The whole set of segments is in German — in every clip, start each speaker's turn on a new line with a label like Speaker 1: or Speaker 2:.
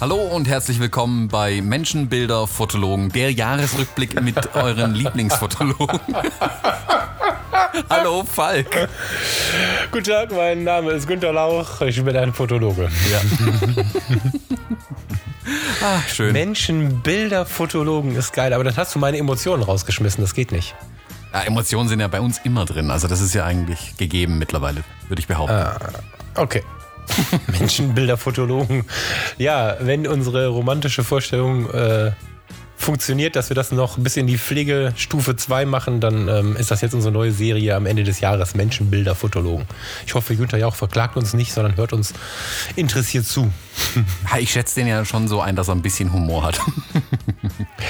Speaker 1: Hallo und herzlich willkommen bei Menschenbilder Fotologen, der Jahresrückblick mit euren Lieblingsfotologen. Hallo Falk.
Speaker 2: Guten Tag, mein Name ist Günter Lauch, ich bin ein Fotologe.
Speaker 1: Ja.
Speaker 2: ah, schön. Menschenbilder Fotologen ist geil, aber dann hast du meine Emotionen rausgeschmissen, das geht nicht.
Speaker 1: Ja, Emotionen sind ja bei uns immer drin, also das ist ja eigentlich gegeben mittlerweile, würde ich behaupten. Ah,
Speaker 2: okay. Menschenbilder-Fotologen. Ja, wenn unsere romantische Vorstellung äh, funktioniert, dass wir das noch bis in die Pflegestufe 2 machen, dann ähm, ist das jetzt unsere neue Serie am Ende des Jahres, Menschenbilder-Fotologen. Ich hoffe, Günther Jauch verklagt uns nicht, sondern hört uns interessiert zu.
Speaker 1: Ich schätze den ja schon so ein, dass er ein bisschen Humor hat.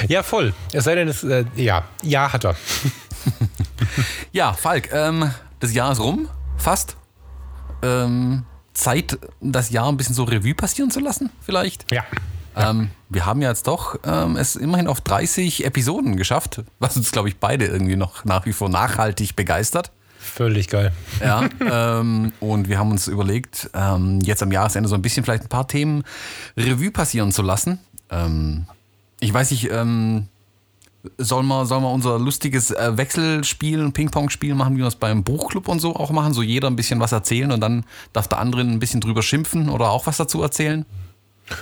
Speaker 2: Ja, voll. Es sei denn, es, äh, ja, ja, hat er.
Speaker 1: Ja, Falk, ähm, das Jahr ist rum, fast. Ähm, Zeit, das Jahr ein bisschen so Revue passieren zu lassen, vielleicht?
Speaker 2: Ja.
Speaker 1: Ähm, wir haben ja jetzt doch ähm, es immerhin auf 30 Episoden geschafft, was uns, glaube ich, beide irgendwie noch nach wie vor nachhaltig begeistert.
Speaker 2: Völlig geil.
Speaker 1: Ja, ähm, und wir haben uns überlegt, ähm, jetzt am Jahresende so ein bisschen vielleicht ein paar Themen Revue passieren zu lassen. Ähm, ich weiß nicht, Sollen wir, sollen wir unser lustiges äh, Wechselspiel, Ping-Pong-Spiel machen, wie wir es beim Buchclub und so auch machen? So jeder ein bisschen was erzählen und dann darf der andere ein bisschen drüber schimpfen oder auch was dazu erzählen?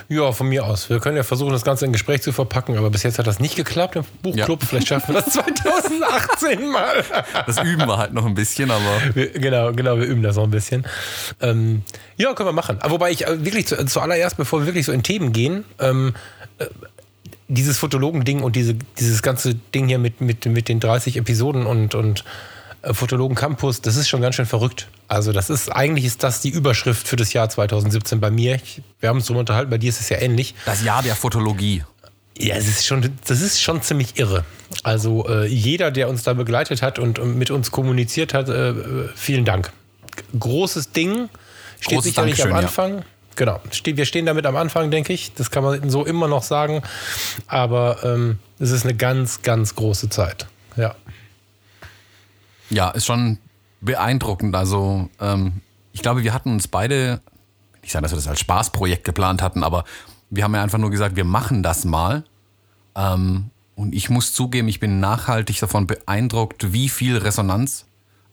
Speaker 2: Ja, von mir aus. Wir können ja versuchen, das Ganze in Gespräch zu verpacken, aber bis jetzt hat das nicht geklappt im Buchclub. Ja. Vielleicht schaffen wir das 2018 mal.
Speaker 1: Das üben wir halt noch ein bisschen, aber.
Speaker 2: Wir, genau, genau, wir üben das noch ein bisschen. Ähm, ja, können wir machen. Aber wobei ich äh, wirklich zu, zuallererst, bevor wir wirklich so in Themen gehen, ähm, äh, dieses Fotologen-Ding und diese, dieses ganze Ding hier mit, mit, mit den 30 Episoden und, und äh, Fotologen Campus, das ist schon ganz schön verrückt. Also, das ist eigentlich ist das die Überschrift für das Jahr 2017 bei mir. Ich, wir haben uns darüber unterhalten, bei dir ist es ja ähnlich.
Speaker 1: Das Jahr der Fotologie.
Speaker 2: Ja, es ist schon, das ist schon ziemlich irre. Also äh, jeder, der uns da begleitet hat und, und mit uns kommuniziert hat, äh, vielen Dank. Großes Ding, steht Großes sicherlich Dankeschön, am Anfang. Ja. Genau, wir stehen damit am Anfang, denke ich. Das kann man so immer noch sagen. Aber ähm, es ist eine ganz, ganz große Zeit. Ja.
Speaker 1: Ja, ist schon beeindruckend. Also, ähm, ich glaube, wir hatten uns beide, ich sage, dass wir das als Spaßprojekt geplant hatten, aber wir haben ja einfach nur gesagt, wir machen das mal. Ähm, und ich muss zugeben, ich bin nachhaltig davon beeindruckt, wie viel Resonanz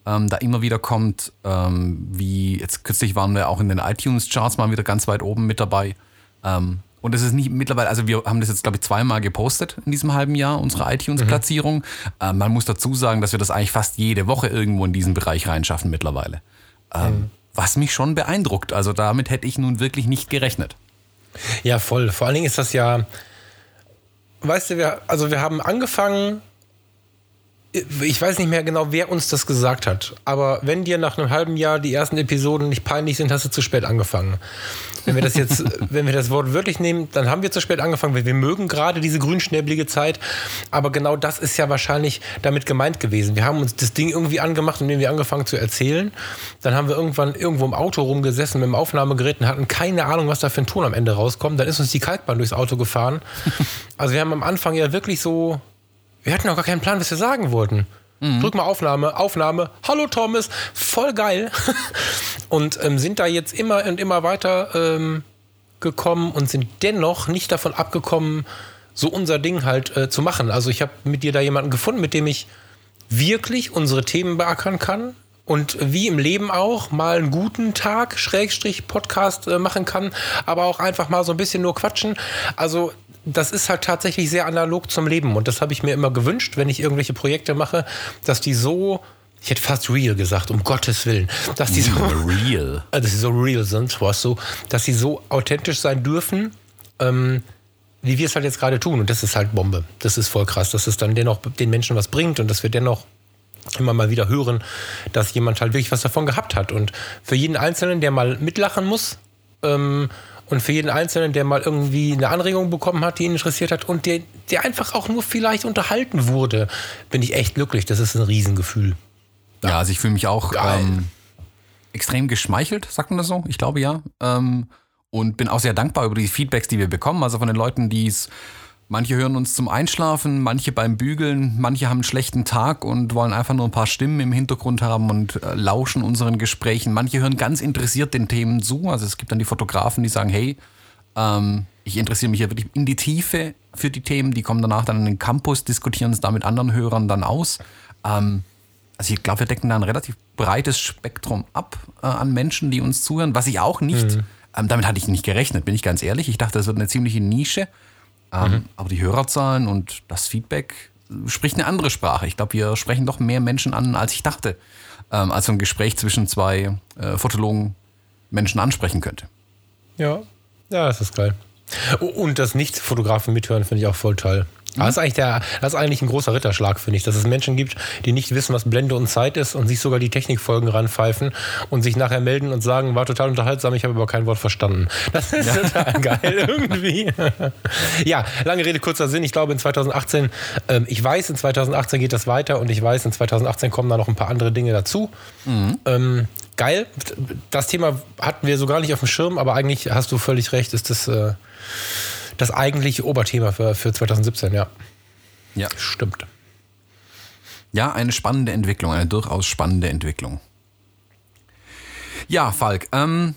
Speaker 1: ähm, da immer wieder kommt, ähm, wie jetzt kürzlich waren wir auch in den iTunes-Charts mal wieder ganz weit oben mit dabei. Und es ist nicht mittlerweile, also wir haben das jetzt, glaube ich, zweimal gepostet in diesem halben Jahr, unsere iTunes-Platzierung. Mhm. Ähm, man muss dazu sagen, dass wir das eigentlich fast jede Woche irgendwo in diesen Bereich reinschaffen mittlerweile. Ähm, mhm. Was mich schon beeindruckt. Also damit hätte ich nun wirklich nicht gerechnet.
Speaker 2: Ja, voll. Vor allen Dingen ist das ja, weißt du, wir, also wir haben angefangen ich weiß nicht mehr genau, wer uns das gesagt hat, aber wenn dir nach einem halben Jahr die ersten Episoden nicht peinlich sind, hast du zu spät angefangen. Wenn wir das jetzt, wenn wir das Wort wirklich nehmen, dann haben wir zu spät angefangen, weil wir mögen gerade diese grünschnäblige Zeit. Aber genau das ist ja wahrscheinlich damit gemeint gewesen. Wir haben uns das Ding irgendwie angemacht und wir angefangen zu erzählen. Dann haben wir irgendwann irgendwo im Auto rumgesessen mit dem Aufnahmegerät und hatten keine Ahnung, was da für ein Ton am Ende rauskommt. Dann ist uns die Kalkbahn durchs Auto gefahren. Also wir haben am Anfang ja wirklich so wir hatten auch gar keinen Plan, was wir sagen wollten. Mhm. Drück mal Aufnahme, Aufnahme. Hallo Thomas, voll geil. und ähm, sind da jetzt immer und immer weiter ähm, gekommen und sind dennoch nicht davon abgekommen, so unser Ding halt äh, zu machen. Also ich habe mit dir da jemanden gefunden, mit dem ich wirklich unsere Themen beackern kann und wie im Leben auch mal einen guten Tag, Schrägstrich Podcast äh, machen kann, aber auch einfach mal so ein bisschen nur quatschen. Also das ist halt tatsächlich sehr analog zum Leben. Und das habe ich mir immer gewünscht, wenn ich irgendwelche Projekte mache, dass die so, ich hätte fast real gesagt, um Gottes Willen, dass die so real, dass sie so real sind, weißt du, dass sie so authentisch sein dürfen, ähm, wie wir es halt jetzt gerade tun. Und das ist halt Bombe. Das ist voll krass, dass es dann dennoch den Menschen was bringt und dass wir dennoch immer mal wieder hören, dass jemand halt wirklich was davon gehabt hat. Und für jeden Einzelnen, der mal mitlachen muss, ähm, und für jeden Einzelnen, der mal irgendwie eine Anregung bekommen hat, die ihn interessiert hat und der, der einfach auch nur vielleicht unterhalten wurde, bin ich echt glücklich. Das ist ein Riesengefühl.
Speaker 1: Ja, ja also ich fühle mich auch ähm, extrem geschmeichelt, sagt man das so? Ich glaube ja. Ähm, und bin auch sehr dankbar über die Feedbacks, die wir bekommen. Also von den Leuten, die es, manche hören uns zum Einschlafen, manche beim Bügeln, manche haben einen schlechten Tag und wollen einfach nur ein paar Stimmen im Hintergrund haben und äh, lauschen unseren Gesprächen. Manche hören ganz interessiert den Themen zu. Also es gibt dann die Fotografen, die sagen, hey, ähm, ich interessiere mich ja wirklich in die Tiefe für die Themen. Die kommen danach dann in den Campus, diskutieren es da mit anderen Hörern dann aus. Ähm, also ich glaube, wir decken da ein relativ breites Spektrum ab äh, an Menschen, die uns zuhören, was ich auch nicht, mhm. ähm, damit hatte ich nicht gerechnet, bin ich ganz ehrlich. Ich dachte, das wird eine ziemliche Nische. Ähm, mhm. Aber die Hörerzahlen und das Feedback spricht eine andere Sprache. Ich glaube, wir sprechen doch mehr Menschen an, als ich dachte, ähm, als so ein Gespräch zwischen zwei äh, Fotologen Menschen ansprechen könnte.
Speaker 2: Ja, ja, das ist geil. Und das Nicht-Fotografen mithören finde ich auch voll toll. Das ist, eigentlich der, das ist eigentlich ein großer Ritterschlag, finde ich, dass es Menschen gibt, die nicht wissen, was Blende und Zeit ist und sich sogar die Technikfolgen ranpfeifen und sich nachher melden und sagen, war total unterhaltsam, ich habe aber kein Wort verstanden. Das ist ja. total geil irgendwie. ja, lange Rede, kurzer Sinn. Ich glaube in 2018, ähm, ich weiß, in 2018 geht das weiter und ich weiß, in 2018 kommen da noch ein paar andere Dinge dazu. Mhm. Ähm, geil. Das Thema hatten wir so gar nicht auf dem Schirm, aber eigentlich hast du völlig recht, ist das äh, das eigentliche Oberthema für, für 2017, ja.
Speaker 1: Ja. Stimmt. Ja, eine spannende Entwicklung, eine durchaus spannende Entwicklung. Ja, Falk, ähm,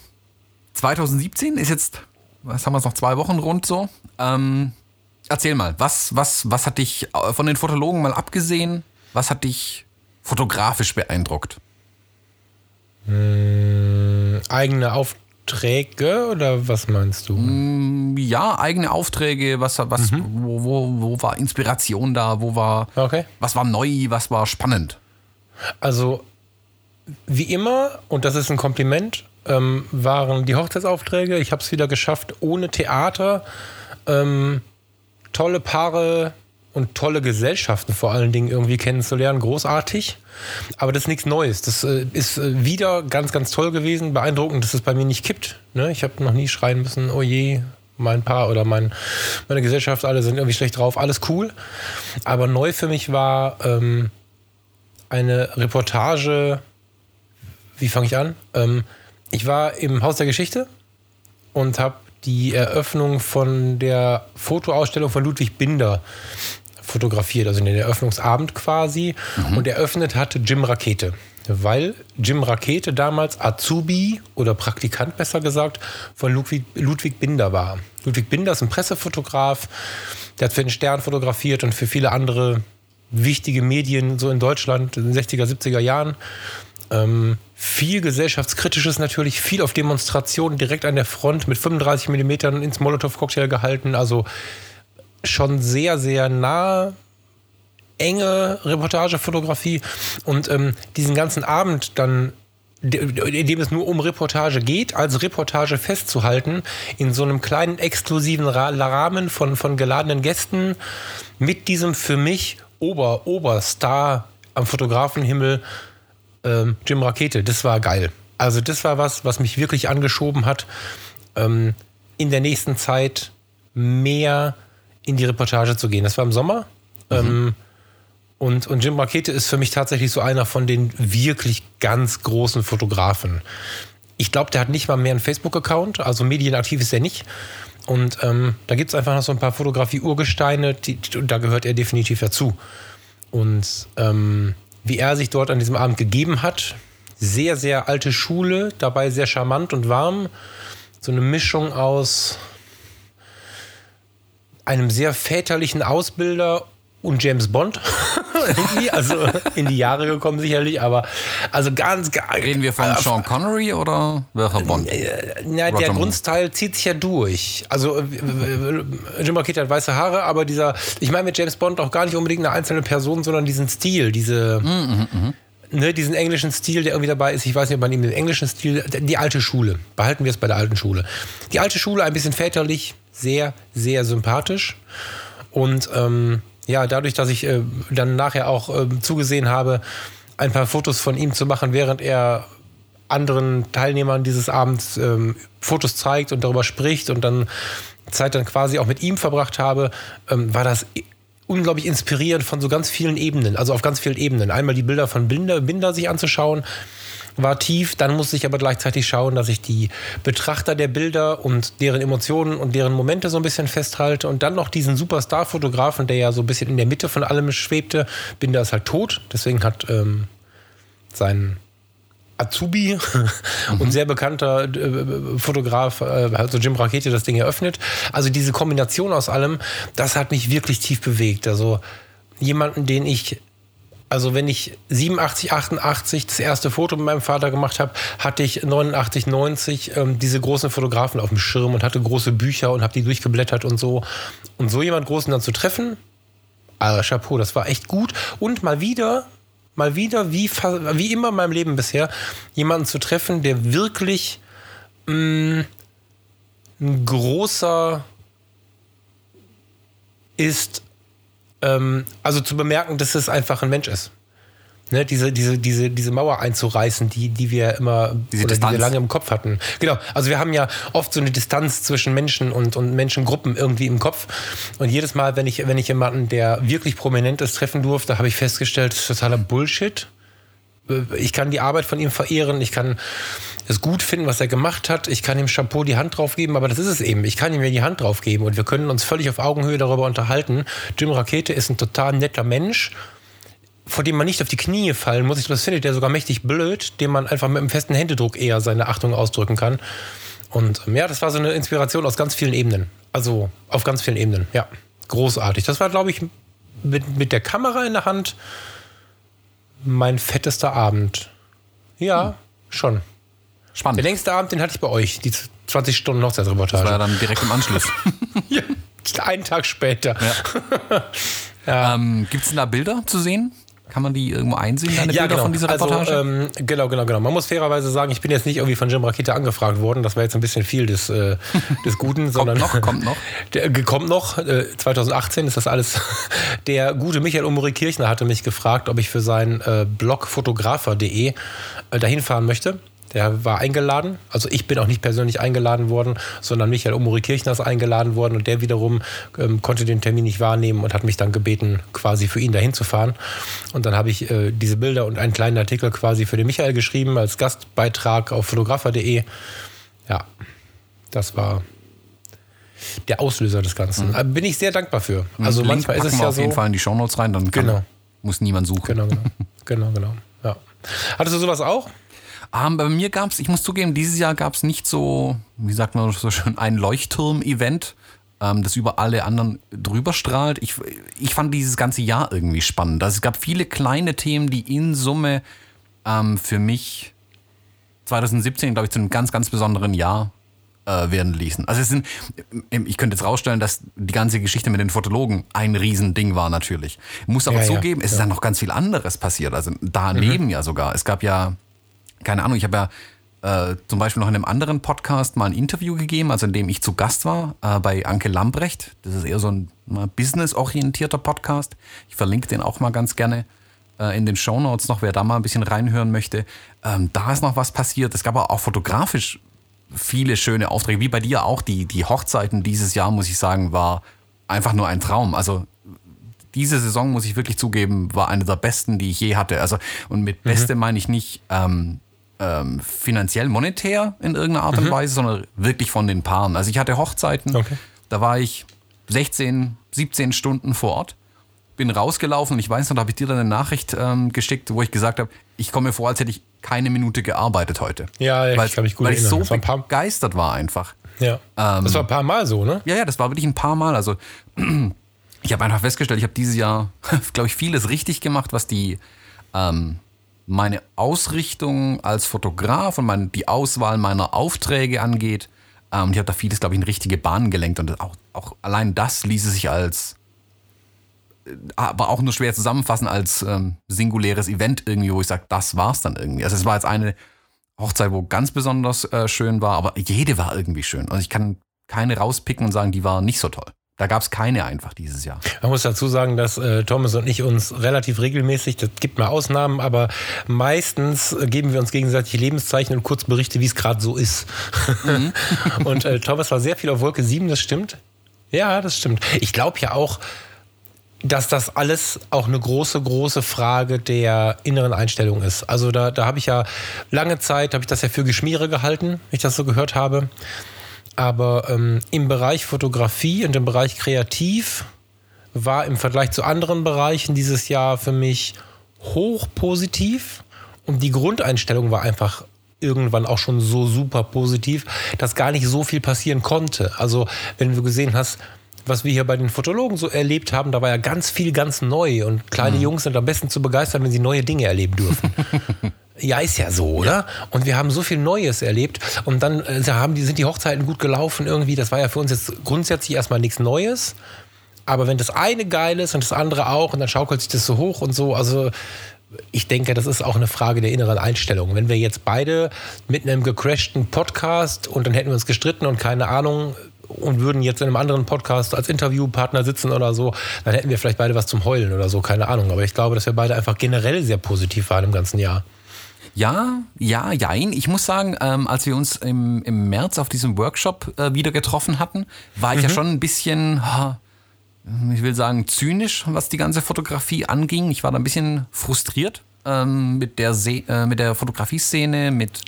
Speaker 1: 2017 ist jetzt, was haben wir noch, zwei Wochen rund so. Ähm, erzähl mal, was, was, was hat dich äh, von den Fotologen mal abgesehen, was hat dich fotografisch beeindruckt?
Speaker 2: Hm, eigene Auf Aufträge oder was meinst du?
Speaker 1: Mm, ja, eigene Aufträge. Was, was, mhm. wo, wo, wo war Inspiration da? Wo war, okay. was war neu? Was war spannend?
Speaker 2: Also, wie immer, und das ist ein Kompliment, ähm, waren die Hochzeitsaufträge. Ich habe es wieder geschafft, ohne Theater ähm, tolle Paare und tolle Gesellschaften vor allen Dingen irgendwie kennenzulernen. Großartig. Aber das ist nichts Neues. Das äh, ist äh, wieder ganz, ganz toll gewesen. Beeindruckend, dass es bei mir nicht kippt. Ne? Ich habe noch nie schreien müssen, oh je, mein Paar oder mein, meine Gesellschaft, alle sind irgendwie schlecht drauf. Alles cool. Aber neu für mich war ähm, eine Reportage. Wie fange ich an? Ähm, ich war im Haus der Geschichte und habe die Eröffnung von der Fotoausstellung von Ludwig Binder fotografiert, also in den Eröffnungsabend quasi. Mhm. Und eröffnet hatte Jim Rakete. Weil Jim Rakete damals Azubi oder Praktikant besser gesagt von Ludwig, Ludwig Binder war. Ludwig Binder ist ein Pressefotograf, der hat für den Stern fotografiert und für viele andere wichtige Medien so in Deutschland in den 60er, 70er Jahren. Ähm, viel gesellschaftskritisches natürlich, viel auf Demonstrationen direkt an der Front mit 35 mm ins Molotow-Cocktail gehalten. Also schon sehr, sehr nah enge Reportagefotografie und ähm, diesen ganzen Abend dann in dem es nur um Reportage geht, als Reportage festzuhalten, in so einem kleinen exklusiven Rahmen von, von geladenen Gästen mit diesem für mich Ober, Oberstar am Fotografenhimmel, ähm, Jim Rakete. Das war geil. Also das war was, was mich wirklich angeschoben hat, ähm, in der nächsten Zeit mehr in die Reportage zu gehen. Das war im Sommer. Mhm. Ähm, und, und Jim Rakete ist für mich tatsächlich so einer von den wirklich ganz großen Fotografen. Ich glaube, der hat nicht mal mehr einen Facebook-Account, also medienaktiv ist er nicht. Und ähm, da gibt es einfach noch so ein paar Fotografie-Urgesteine, und da gehört er definitiv dazu. Und ähm, wie er sich dort an diesem Abend gegeben hat, sehr, sehr alte Schule, dabei sehr charmant und warm. So eine Mischung aus einem sehr väterlichen Ausbilder und James Bond. also in die Jahre gekommen sicherlich, aber also ganz gar
Speaker 1: Reden wir von äh, Sean Connery oder welcher Bond?
Speaker 2: Äh, ja, der Grundstyle zieht sich ja durch. Also äh, Jim Marquette hat weiße Haare, aber dieser, ich meine mit James Bond auch gar nicht unbedingt eine einzelne Person, sondern diesen Stil, diese. Mm, mm, mm. Ne, diesen englischen Stil, der irgendwie dabei ist. Ich weiß nicht, ob man ihm den englischen Stil, die alte Schule. Behalten wir es bei der alten Schule. Die alte Schule, ein bisschen väterlich, sehr, sehr sympathisch. Und ähm, ja, dadurch, dass ich äh, dann nachher auch äh, zugesehen habe, ein paar Fotos von ihm zu machen, während er anderen Teilnehmern dieses Abends ähm, Fotos zeigt und darüber spricht und dann Zeit dann quasi auch mit ihm verbracht habe, ähm, war das unglaublich inspirierend von so ganz vielen Ebenen, also auf ganz vielen Ebenen. Einmal die Bilder von Binder, Binder sich anzuschauen, war tief. Dann musste ich aber gleichzeitig schauen, dass ich die Betrachter der Bilder und deren Emotionen und deren Momente so ein bisschen festhalte. Und dann noch diesen Superstar-Fotografen, der ja so ein bisschen in der Mitte von allem schwebte. Binder ist halt tot. Deswegen hat ähm, sein Azubi mhm. und sehr bekannter äh, Fotograf, äh, also Jim Rakete, das Ding eröffnet. Also diese Kombination aus allem, das hat mich wirklich tief bewegt. Also jemanden, den ich also wenn ich 87, 88 das erste Foto mit meinem Vater gemacht habe, hatte ich 89, 90 ähm, diese großen Fotografen auf dem Schirm und hatte große Bücher und habe die durchgeblättert und so. Und so jemand Großen dann zu treffen, also Chapeau, das war echt gut. Und mal wieder, mal wieder, wie, wie immer in meinem Leben bisher, jemanden zu treffen, der wirklich mh, mm, ein großer ist ähm, also zu bemerken, dass es einfach ein Mensch ist. Ne, diese, diese, diese, diese Mauer einzureißen, die, die wir immer
Speaker 1: diese oder die wir
Speaker 2: lange im Kopf hatten. Genau. Also wir haben ja oft so eine Distanz zwischen Menschen und, und Menschengruppen irgendwie im Kopf. Und jedes Mal, wenn ich, wenn ich jemanden, der wirklich prominent ist, treffen durfte, habe ich festgestellt, das ist totaler Bullshit. Ich kann die Arbeit von ihm verehren, ich kann es gut finden, was er gemacht hat. Ich kann ihm Chapeau die Hand drauf geben, aber das ist es eben. Ich kann ihm ja die Hand drauf geben und wir können uns völlig auf Augenhöhe darüber unterhalten. Jim Rakete ist ein total netter Mensch, vor dem man nicht auf die Knie fallen muss. Ich das findet er sogar mächtig blöd, dem man einfach mit einem festen Händedruck eher seine Achtung ausdrücken kann. Und ähm, ja, das war so eine Inspiration aus ganz vielen Ebenen. Also auf ganz vielen Ebenen, ja. Großartig. Das war, glaube ich, mit, mit der Kamera in der Hand mein fettester Abend. Ja, hm. schon.
Speaker 1: Spannend.
Speaker 2: Der längste Abend, den hatte ich bei euch, die 20 Stunden Hochzeitsreportage.
Speaker 1: Das war dann direkt im Anschluss.
Speaker 2: ja, einen Tag später.
Speaker 1: Ja. ja. Ähm, Gibt es da Bilder zu sehen? Kann man die irgendwo einsehen, deine
Speaker 2: ja,
Speaker 1: Bilder
Speaker 2: genau.
Speaker 1: von dieser Reportage?
Speaker 2: Also, ähm, genau, genau, genau. Man muss fairerweise sagen, ich bin jetzt nicht irgendwie von Jim Rakita angefragt worden. Das war jetzt ein bisschen viel des, äh, des Guten. sondern
Speaker 1: kommt noch, kommt noch.
Speaker 2: Der, kommt noch. Äh, 2018 ist das alles. Der gute Michael Umri Kirchner hatte mich gefragt, ob ich für seinen äh, Blog fotografer.de äh, dahin fahren möchte. Der war eingeladen. Also ich bin auch nicht persönlich eingeladen worden, sondern Michael Omori Kirchner ist eingeladen worden und der wiederum ähm, konnte den Termin nicht wahrnehmen und hat mich dann gebeten, quasi für ihn dahin zu fahren. Und dann habe ich äh, diese Bilder und einen kleinen Artikel quasi für den Michael geschrieben als Gastbeitrag auf fotografer.de. Ja, das war der Auslöser des Ganzen. Mhm. Bin ich sehr dankbar für.
Speaker 1: Also Link manchmal ist es ja auf so. jeden Fall in die Shownotes rein, dann
Speaker 2: genau.
Speaker 1: muss niemand suchen.
Speaker 2: Genau, genau. genau, genau. Ja. Hattest du sowas auch?
Speaker 1: Ähm, bei mir gab es, ich muss zugeben, dieses Jahr gab es nicht so, wie sagt man so schön, ein Leuchtturm-Event, ähm, das über alle anderen drüber strahlt. Ich, ich fand dieses ganze Jahr irgendwie spannend. Also es gab viele kleine Themen, die in Summe ähm, für mich 2017, glaube ich, zu einem ganz, ganz besonderen Jahr äh, werden ließen. Also es sind, ich könnte jetzt rausstellen, dass die ganze Geschichte mit den Fotologen ein Riesending war natürlich. Ich muss aber ja, zugeben, ja, es ja. ist dann noch ganz viel anderes passiert. Also daneben mhm. ja sogar. Es gab ja keine Ahnung, ich habe ja äh, zum Beispiel noch in einem anderen Podcast mal ein Interview gegeben, also in dem ich zu Gast war, äh, bei Anke Lambrecht. Das ist eher so ein business-orientierter Podcast. Ich verlinke den auch mal ganz gerne äh, in den Show Notes noch, wer da mal ein bisschen reinhören möchte. Ähm, da ist noch was passiert. Es gab auch fotografisch viele schöne Aufträge, wie bei dir auch. Die, die Hochzeiten dieses Jahr, muss ich sagen, war einfach nur ein Traum. Also diese Saison, muss ich wirklich zugeben, war eine der besten, die ich je hatte. Also, und mit mhm. Beste meine ich nicht ähm, ähm, finanziell, monetär in irgendeiner Art und mhm. Weise, sondern wirklich von den Paaren. Also ich hatte Hochzeiten, okay. da war ich 16, 17 Stunden vor Ort, bin rausgelaufen. Ich weiß noch, da habe ich dir dann eine Nachricht ähm, geschickt, wo ich gesagt habe, ich komme mir vor, als hätte ich keine Minute gearbeitet heute.
Speaker 2: Ja, ich kann mich gut
Speaker 1: Weil ich so begeistert war einfach.
Speaker 2: Ja. Ähm, das war ein paar Mal so, ne?
Speaker 1: Ja, ja, das war wirklich ein paar Mal. Also ich habe einfach festgestellt, ich habe dieses Jahr, glaube ich, vieles richtig gemacht, was die ähm, meine Ausrichtung als Fotograf und mein, die Auswahl meiner Aufträge angeht. Ähm, ich habe da vieles, glaube ich, in richtige Bahnen gelenkt und auch, auch allein das ließe sich als, äh, aber auch nur schwer zusammenfassen als ähm, singuläres Event irgendwie, wo ich sage, das war's dann irgendwie. Also es war jetzt eine Hochzeit, wo ganz besonders äh, schön war, aber jede war irgendwie schön. Also ich kann keine rauspicken und sagen, die war nicht so toll. Da gab es keine einfach dieses Jahr.
Speaker 2: Man muss dazu sagen, dass äh, Thomas und ich uns relativ regelmäßig, das gibt mal Ausnahmen, aber meistens geben wir uns gegenseitig Lebenszeichen und kurz Berichte, wie es gerade so ist. Mhm. und äh, Thomas war sehr viel auf Wolke 7, das stimmt. Ja, das stimmt. Ich glaube ja auch, dass das alles auch eine große, große Frage der inneren Einstellung ist. Also da, da habe ich ja lange Zeit, habe ich das ja für Geschmiere gehalten, wenn ich das so gehört habe. Aber ähm, im Bereich Fotografie und im Bereich Kreativ war im Vergleich zu anderen Bereichen dieses Jahr für mich hoch positiv. Und die Grundeinstellung war einfach irgendwann auch schon so super positiv, dass gar nicht so viel passieren konnte. Also wenn du gesehen hast, was wir hier bei den Fotologen so erlebt haben, da war ja ganz viel ganz neu und kleine mhm. Jungs sind am besten zu begeistern, wenn sie neue Dinge erleben dürfen. Ja, ist ja so, oder? Und wir haben so viel Neues erlebt. Und dann äh, haben die, sind die Hochzeiten gut gelaufen irgendwie. Das war ja für uns jetzt grundsätzlich erstmal nichts Neues. Aber wenn das eine geil ist und das andere auch, und dann schaukelt sich das so hoch und so, also ich denke, das ist auch eine Frage der inneren Einstellung. Wenn wir jetzt beide mit einem gecrashten Podcast und dann hätten wir uns gestritten und keine Ahnung, und würden jetzt in einem anderen Podcast als Interviewpartner sitzen oder so, dann hätten wir vielleicht beide was zum Heulen oder so, keine Ahnung. Aber ich glaube, dass wir beide einfach generell sehr positiv waren im ganzen Jahr.
Speaker 1: Ja, ja, jein. Ich muss sagen, ähm, als wir uns im, im März auf diesem Workshop äh, wieder getroffen hatten, war ich mhm. ja schon ein bisschen, ich will sagen, zynisch, was die ganze Fotografie anging. Ich war da ein bisschen frustriert ähm, mit, der Se äh, mit der Fotografie-Szene, mit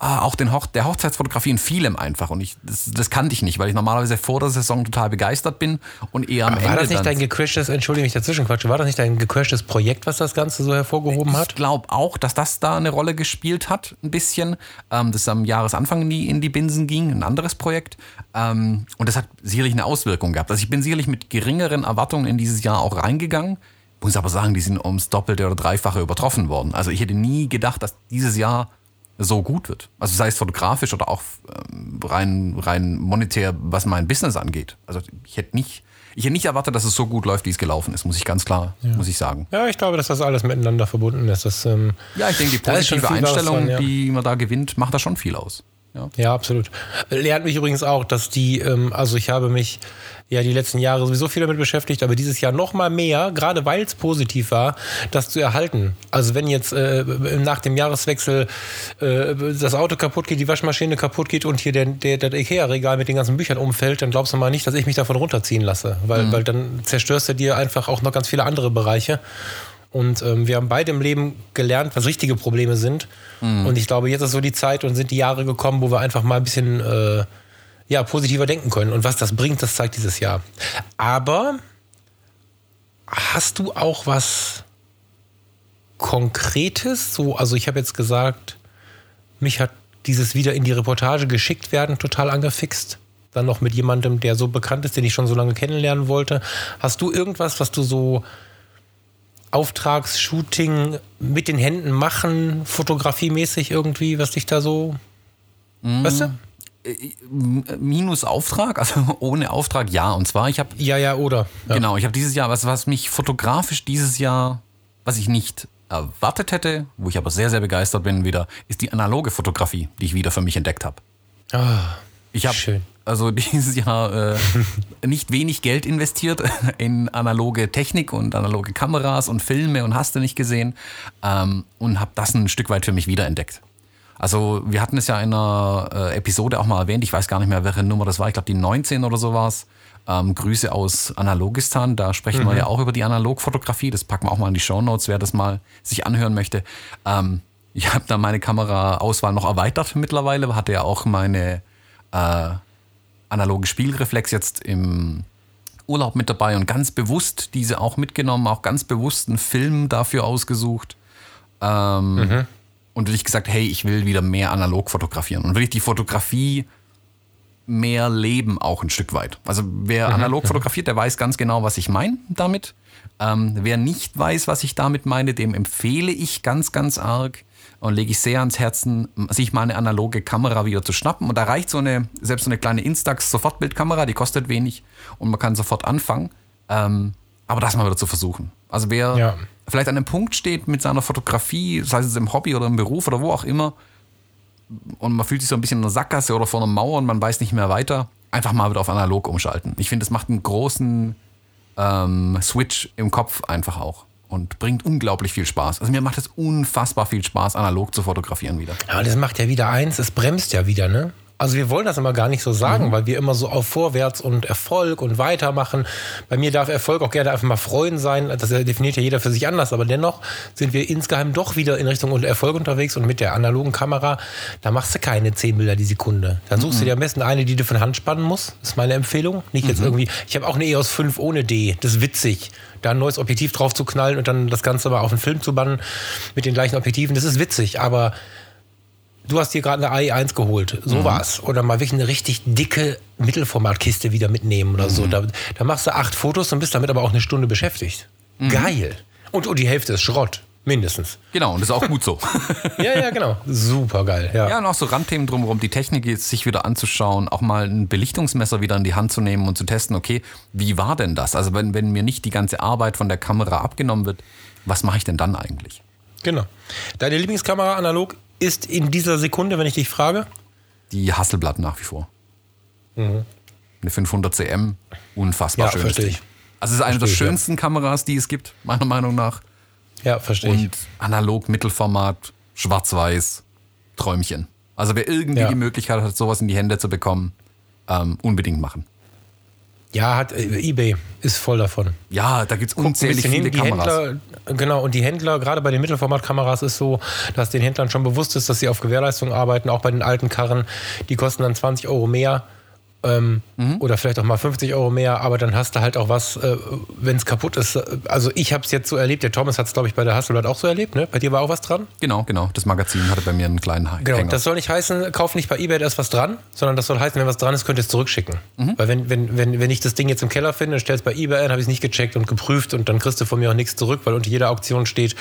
Speaker 1: auch den Hoch der Hochzeitsfotografie in vielem einfach. Und ich, das, das, kannte ich nicht, weil ich normalerweise vor der Saison total begeistert bin und eher am
Speaker 2: Aber
Speaker 1: Ende.
Speaker 2: War das nicht dein gecrashtes, entschuldige mich dazwischen Quatsch, war das nicht dein gecrashtes Projekt, was das Ganze so hervorgehoben hat?
Speaker 1: Ich glaube auch, dass das da eine Rolle gespielt hat, ein bisschen. Ähm, das am Jahresanfang in die, in die Binsen ging, ein anderes Projekt. Ähm, und das hat sicherlich eine Auswirkung gehabt. Also ich bin sicherlich mit geringeren Erwartungen in dieses Jahr auch reingegangen muss aber sagen, die sind ums Doppelte oder Dreifache übertroffen worden. Also ich hätte nie gedacht, dass dieses Jahr so gut wird. Also sei es fotografisch oder auch ähm, rein, rein monetär, was mein Business angeht. Also ich hätte nicht, ich hätte nicht erwartet, dass es so gut läuft, wie es gelaufen ist, muss ich ganz klar, ja. muss ich sagen.
Speaker 2: Ja, ich glaube, dass das alles miteinander verbunden ist. Dass, ähm,
Speaker 1: ja, ich denke, die positive Einstellung, dran, ja. die man da gewinnt, macht da schon viel aus.
Speaker 2: Ja. ja, absolut. Lernt mich übrigens auch, dass die, ähm, also ich habe mich ja die letzten Jahre sowieso viel damit beschäftigt, aber dieses Jahr noch mal mehr, gerade weil es positiv war, das zu erhalten. Also wenn jetzt äh, nach dem Jahreswechsel äh, das Auto kaputt geht, die Waschmaschine kaputt geht und hier der, der, der Ikea-Regal mit den ganzen Büchern umfällt, dann glaubst du mal nicht, dass ich mich davon runterziehen lasse, weil, mhm. weil dann zerstörst du dir einfach auch noch ganz viele andere Bereiche. Und ähm, wir haben beide im Leben gelernt, was richtige Probleme sind. Mhm. Und ich glaube, jetzt ist so die Zeit und sind die Jahre gekommen, wo wir einfach mal ein bisschen äh, ja, positiver denken können. Und was das bringt, das zeigt dieses Jahr. Aber hast du auch was Konkretes? So, also ich habe jetzt gesagt, mich hat dieses wieder in die Reportage geschickt werden total angefixt. Dann noch mit jemandem, der so bekannt ist, den ich schon so lange kennenlernen wollte. Hast du irgendwas, was du so Auftragsshooting mit den Händen machen, fotografiemäßig irgendwie, was dich da so.
Speaker 1: Mm. Weißt du? Äh, minus Auftrag, also ohne Auftrag, ja. Und zwar, ich habe.
Speaker 2: Ja, ja, oder.
Speaker 1: Ja. Genau, ich habe dieses Jahr, was, was mich fotografisch dieses Jahr, was ich nicht erwartet hätte, wo ich aber sehr, sehr begeistert bin wieder, ist die analoge Fotografie, die ich wieder für mich entdeckt habe.
Speaker 2: Ah,
Speaker 1: ich habe also dieses Jahr äh, nicht wenig Geld investiert in analoge Technik und analoge Kameras und Filme und hast du nicht gesehen ähm, und habe das ein Stück weit für mich wiederentdeckt. Also wir hatten es ja in einer äh, Episode auch mal erwähnt, ich weiß gar nicht mehr, welche Nummer das war, ich glaube die 19 oder so war es. Ähm, Grüße aus Analogistan, da sprechen mhm. wir ja auch über die Analogfotografie, das packen wir auch mal in die Show Notes, wer das mal sich anhören möchte. Ähm, ich habe da meine Kameraauswahl noch erweitert mittlerweile, hatte ja auch meine äh, analoge Spielreflex jetzt im Urlaub mit dabei und ganz bewusst diese auch mitgenommen, auch ganz bewusst einen Film dafür ausgesucht. Ähm, mhm. Und wirklich gesagt, hey, ich will wieder mehr analog fotografieren und will ich die Fotografie mehr leben auch ein Stück weit. Also wer mhm. analog fotografiert, der weiß ganz genau, was ich meine damit. Ähm, wer nicht weiß, was ich damit meine, dem empfehle ich ganz, ganz arg, und lege ich sehr ans Herzen, sich mal eine analoge Kamera wieder zu schnappen. Und da reicht so eine, selbst so eine kleine Instax Sofortbildkamera, die kostet wenig und man kann sofort anfangen. Ähm, aber das mal wieder zu versuchen. Also wer ja. vielleicht an einem Punkt steht mit seiner Fotografie, sei es im Hobby oder im Beruf oder wo auch immer, und man fühlt sich so ein bisschen in einer Sackgasse oder vor einer Mauer und man weiß nicht mehr weiter, einfach mal wieder auf analog umschalten. Ich finde, es macht einen großen ähm, Switch im Kopf einfach auch und bringt unglaublich viel Spaß. Also mir macht es unfassbar viel Spaß, analog zu fotografieren wieder.
Speaker 2: Aber das macht ja wieder eins, es bremst ja wieder, ne? Also wir wollen das immer gar nicht so sagen, mhm. weil wir immer so auf Vorwärts und Erfolg und weitermachen. Bei mir darf Erfolg auch gerne einfach mal Freuen sein. Das definiert ja jeder für sich anders, aber dennoch sind wir insgeheim doch wieder in Richtung Erfolg unterwegs und mit der analogen Kamera, da machst du keine 10 Bilder die Sekunde. Dann suchst mhm. du dir am besten eine, die du von Hand spannen musst. Das ist meine Empfehlung. Nicht jetzt mhm. irgendwie, ich habe auch eine EOS 5 ohne D. Das ist witzig. Da ein neues Objektiv drauf zu knallen und dann das Ganze mal auf den Film zu bannen mit den gleichen Objektiven, das ist witzig, aber du hast dir gerade eine AI1 geholt, so mhm. war's. Oder mal wirklich eine richtig dicke Mittelformatkiste wieder mitnehmen oder mhm. so. Da, da, machst du acht Fotos und bist damit aber auch eine Stunde beschäftigt. Mhm. Geil. Und, und die Hälfte ist Schrott. Mindestens.
Speaker 1: Genau, und das ist auch gut so.
Speaker 2: ja, ja, genau. Super geil. Ja.
Speaker 1: ja, und auch so Randthemen drumherum, die Technik jetzt sich wieder anzuschauen, auch mal ein Belichtungsmesser wieder in die Hand zu nehmen und zu testen, okay, wie war denn das? Also wenn, wenn mir nicht die ganze Arbeit von der Kamera abgenommen wird, was mache ich denn dann eigentlich?
Speaker 2: Genau. Deine Lieblingskamera analog ist in dieser Sekunde, wenn ich dich frage?
Speaker 1: Die Hasselblatt nach wie vor. Mhm. Eine 500 cm, unfassbar ja, schön. Ich. Also es ist eine der schönsten ja. Kameras, die es gibt, meiner Meinung nach.
Speaker 2: Ja, verstehe ich. Und
Speaker 1: analog, Mittelformat, schwarz-weiß, Träumchen. Also wer irgendwie ja. die Möglichkeit hat, sowas in die Hände zu bekommen, ähm, unbedingt machen.
Speaker 2: Ja, hat äh, eBay ist voll davon.
Speaker 1: Ja, da gibt es unzählig viele hin, Kameras.
Speaker 2: Händler, genau, und die Händler, gerade bei den Mittelformatkameras ist so, dass den Händlern schon bewusst ist, dass sie auf Gewährleistung arbeiten, auch bei den alten Karren, die kosten dann 20 Euro mehr ähm, mhm. Oder vielleicht auch mal 50 Euro mehr, aber dann hast du halt auch was, äh, wenn es kaputt ist. Also ich habe es jetzt so erlebt, der Thomas hat es, glaube ich, bei der Hasselblad auch so erlebt, ne? Bei dir war auch was dran?
Speaker 1: Genau, genau. Das Magazin hatte bei mir einen kleinen
Speaker 2: Hänger. Genau, das soll nicht heißen, kauf nicht bei Ebay, da ist was dran, sondern das soll heißen, wenn was dran ist, könnt ihr es zurückschicken. Mhm. Weil wenn, wenn, wenn, wenn ich das Ding jetzt im Keller finde und stelle es bei Ebay ein, habe ich es nicht gecheckt und geprüft und dann kriegst du von mir auch nichts zurück, weil unter jeder Auktion steht,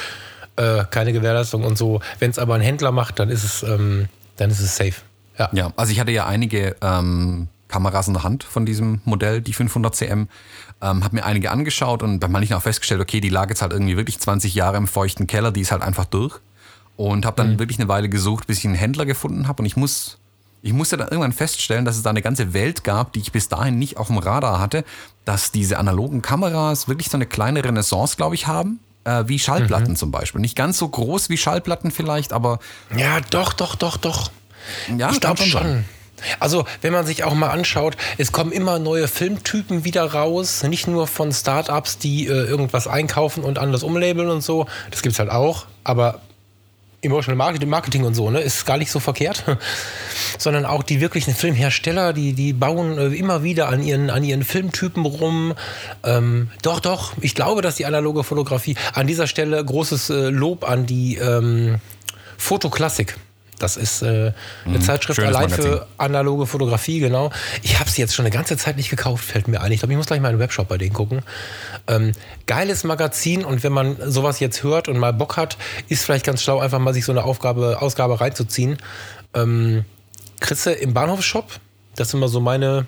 Speaker 2: äh, keine Gewährleistung und so. Wenn es aber ein Händler macht, dann ist es, ähm, dann ist es safe.
Speaker 1: Ja. ja, also ich hatte ja einige ähm, Kameras in der Hand von diesem Modell, die 500 cm. Ähm, habe mir einige angeschaut und bei manchen auch festgestellt, okay, die lag jetzt halt irgendwie wirklich 20 Jahre im feuchten Keller, die ist halt einfach durch. Und habe dann mhm. wirklich eine Weile gesucht, bis ich einen Händler gefunden habe. Und ich muss, ich musste dann irgendwann feststellen, dass es da eine ganze Welt gab, die ich bis dahin nicht auf dem Radar hatte, dass diese analogen Kameras wirklich so eine kleine Renaissance, glaube ich, haben. Äh, wie Schallplatten mhm. zum Beispiel. Nicht ganz so groß wie Schallplatten vielleicht, aber.
Speaker 2: Ja, doch, doch, doch, doch. Ja, ich glaube schon. Also, wenn man sich auch mal anschaut, es kommen immer neue Filmtypen wieder raus, nicht nur von Startups, die äh, irgendwas einkaufen und anders umlabeln und so. Das gibt es halt auch, aber Emotional Marketing, Marketing und so, ne, ist gar nicht so verkehrt, sondern auch die wirklichen Filmhersteller, die, die bauen äh, immer wieder an ihren, an ihren Filmtypen rum. Ähm, doch, doch, ich glaube, dass die analoge Fotografie an dieser Stelle großes äh, Lob an die ähm, Fotoklassik. Das ist äh, eine mhm, Zeitschrift allein Magazin. für analoge Fotografie, genau. Ich habe sie jetzt schon eine ganze Zeit nicht gekauft, fällt mir ein. Ich glaube, ich muss gleich mal in den Webshop bei denen gucken. Ähm, geiles Magazin und wenn man sowas jetzt hört und mal Bock hat, ist vielleicht ganz schlau, einfach mal sich so eine Aufgabe, Ausgabe reinzuziehen. Ähm, du im Bahnhofsshop? Das sind immer so meine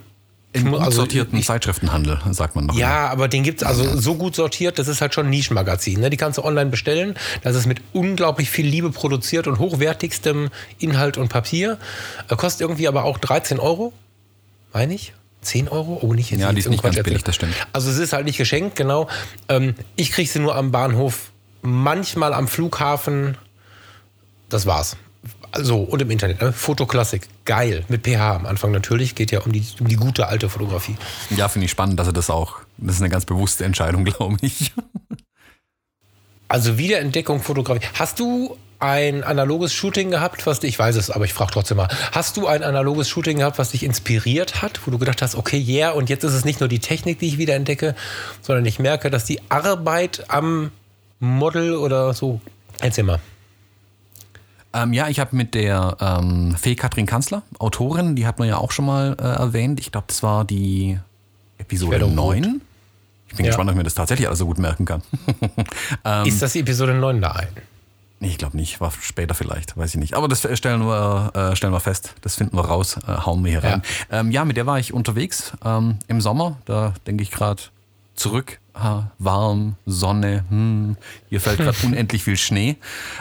Speaker 1: im gut also, sortierten ich, Zeitschriftenhandel, sagt man noch.
Speaker 2: Ja, immer. aber den gibt es also so gut sortiert, das ist halt schon ein Nischenmagazin. Ne? Die kannst du online bestellen. Das ist mit unglaublich viel Liebe produziert und hochwertigstem Inhalt und Papier. Äh, kostet irgendwie aber auch 13 Euro, meine ich. 10 Euro? Oh, nicht
Speaker 1: jetzt. Ja, die ist nicht ganz billig, das stimmt.
Speaker 2: Also es ist halt nicht geschenkt, genau. Ähm, ich kriege sie nur am Bahnhof, manchmal am Flughafen. Das war's. Also, und im Internet, ne? Fotoklassik, geil. Mit pH am Anfang natürlich, geht ja um die, um die gute alte Fotografie.
Speaker 1: Ja, finde ich spannend, dass er das auch, das ist eine ganz bewusste Entscheidung, glaube ich.
Speaker 2: Also Wiederentdeckung Fotografie. Hast du ein analoges Shooting gehabt, was dich, ich weiß es, aber ich frage trotzdem mal, hast du ein analoges Shooting gehabt, was dich inspiriert hat, wo du gedacht hast, okay, yeah, und jetzt ist es nicht nur die Technik, die ich wiederentdecke, sondern ich merke, dass die Arbeit am Model oder so, erzähl mal.
Speaker 1: Ähm, ja, ich habe mit der ähm, Fee Katrin Kanzler, Autorin, die hat man ja auch schon mal äh, erwähnt. Ich glaube, das war die Episode 9. Ich bin ja. gespannt, ob ich mir das tatsächlich alles so gut merken kann.
Speaker 2: ähm, Ist das die Episode 9 Nein.
Speaker 1: Nee, ich glaube nicht. War später vielleicht, weiß ich nicht. Aber das stellen wir, äh, stellen wir fest. Das finden wir raus, äh, hauen wir hier ja. rein. Ähm, ja, mit der war ich unterwegs ähm, im Sommer. Da denke ich gerade zurück. Ha, warm, Sonne, hm, hier fällt gerade unendlich viel Schnee.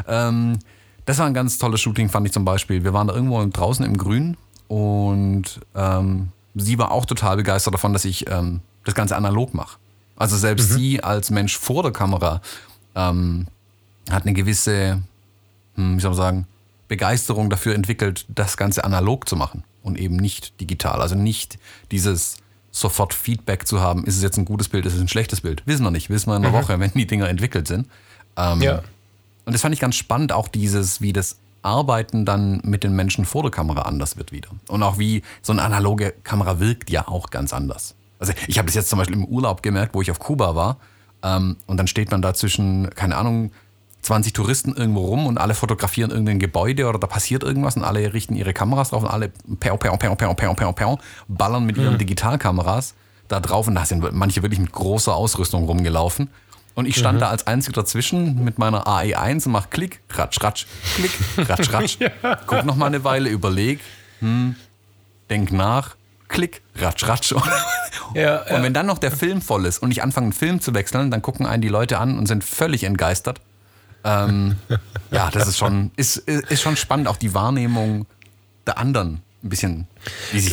Speaker 1: Ähm, das war ein ganz tolles Shooting, fand ich zum Beispiel. Wir waren da irgendwo draußen im Grün und ähm, sie war auch total begeistert davon, dass ich ähm, das Ganze analog mache. Also selbst mhm. sie als Mensch vor der Kamera ähm, hat eine gewisse, hm, wie soll man sagen, Begeisterung dafür entwickelt, das Ganze analog zu machen. und eben nicht digital. Also nicht dieses sofort Feedback zu haben, ist es jetzt ein gutes Bild, ist es ein schlechtes Bild. Wissen wir nicht, wissen wir in einer mhm. Woche, wenn die Dinger entwickelt sind. Ähm, ja. Und das fand ich ganz spannend, auch dieses, wie das Arbeiten dann mit den Menschen vor der Kamera anders wird wieder. Und auch wie so eine analoge Kamera wirkt ja auch ganz anders. Also ich habe es jetzt zum Beispiel im Urlaub gemerkt, wo ich auf Kuba war. Ähm, und dann steht man da zwischen, keine Ahnung, 20 Touristen irgendwo rum und alle fotografieren irgendein Gebäude oder da passiert irgendwas und alle richten ihre Kameras drauf und alle pew, pew, pew, pew, pew, pew, pew, ballern mit ihren mhm. Digitalkameras da drauf und da sind manche wirklich mit großer Ausrüstung rumgelaufen. Und ich stand mhm. da als Einziger dazwischen mit meiner AE1 und mach Klick, Ratsch, Ratsch, Klick, Ratsch, Ratsch. ja. Guck noch mal eine Weile, überleg, hm, denk nach, Klick, Ratsch, Ratsch. Ja, und wenn dann noch der Film voll ist und ich anfange, einen Film zu wechseln, dann gucken einen die Leute an und sind völlig entgeistert. Ähm, ja, das ist schon, ist, ist schon spannend, auch die Wahrnehmung der anderen ein bisschen,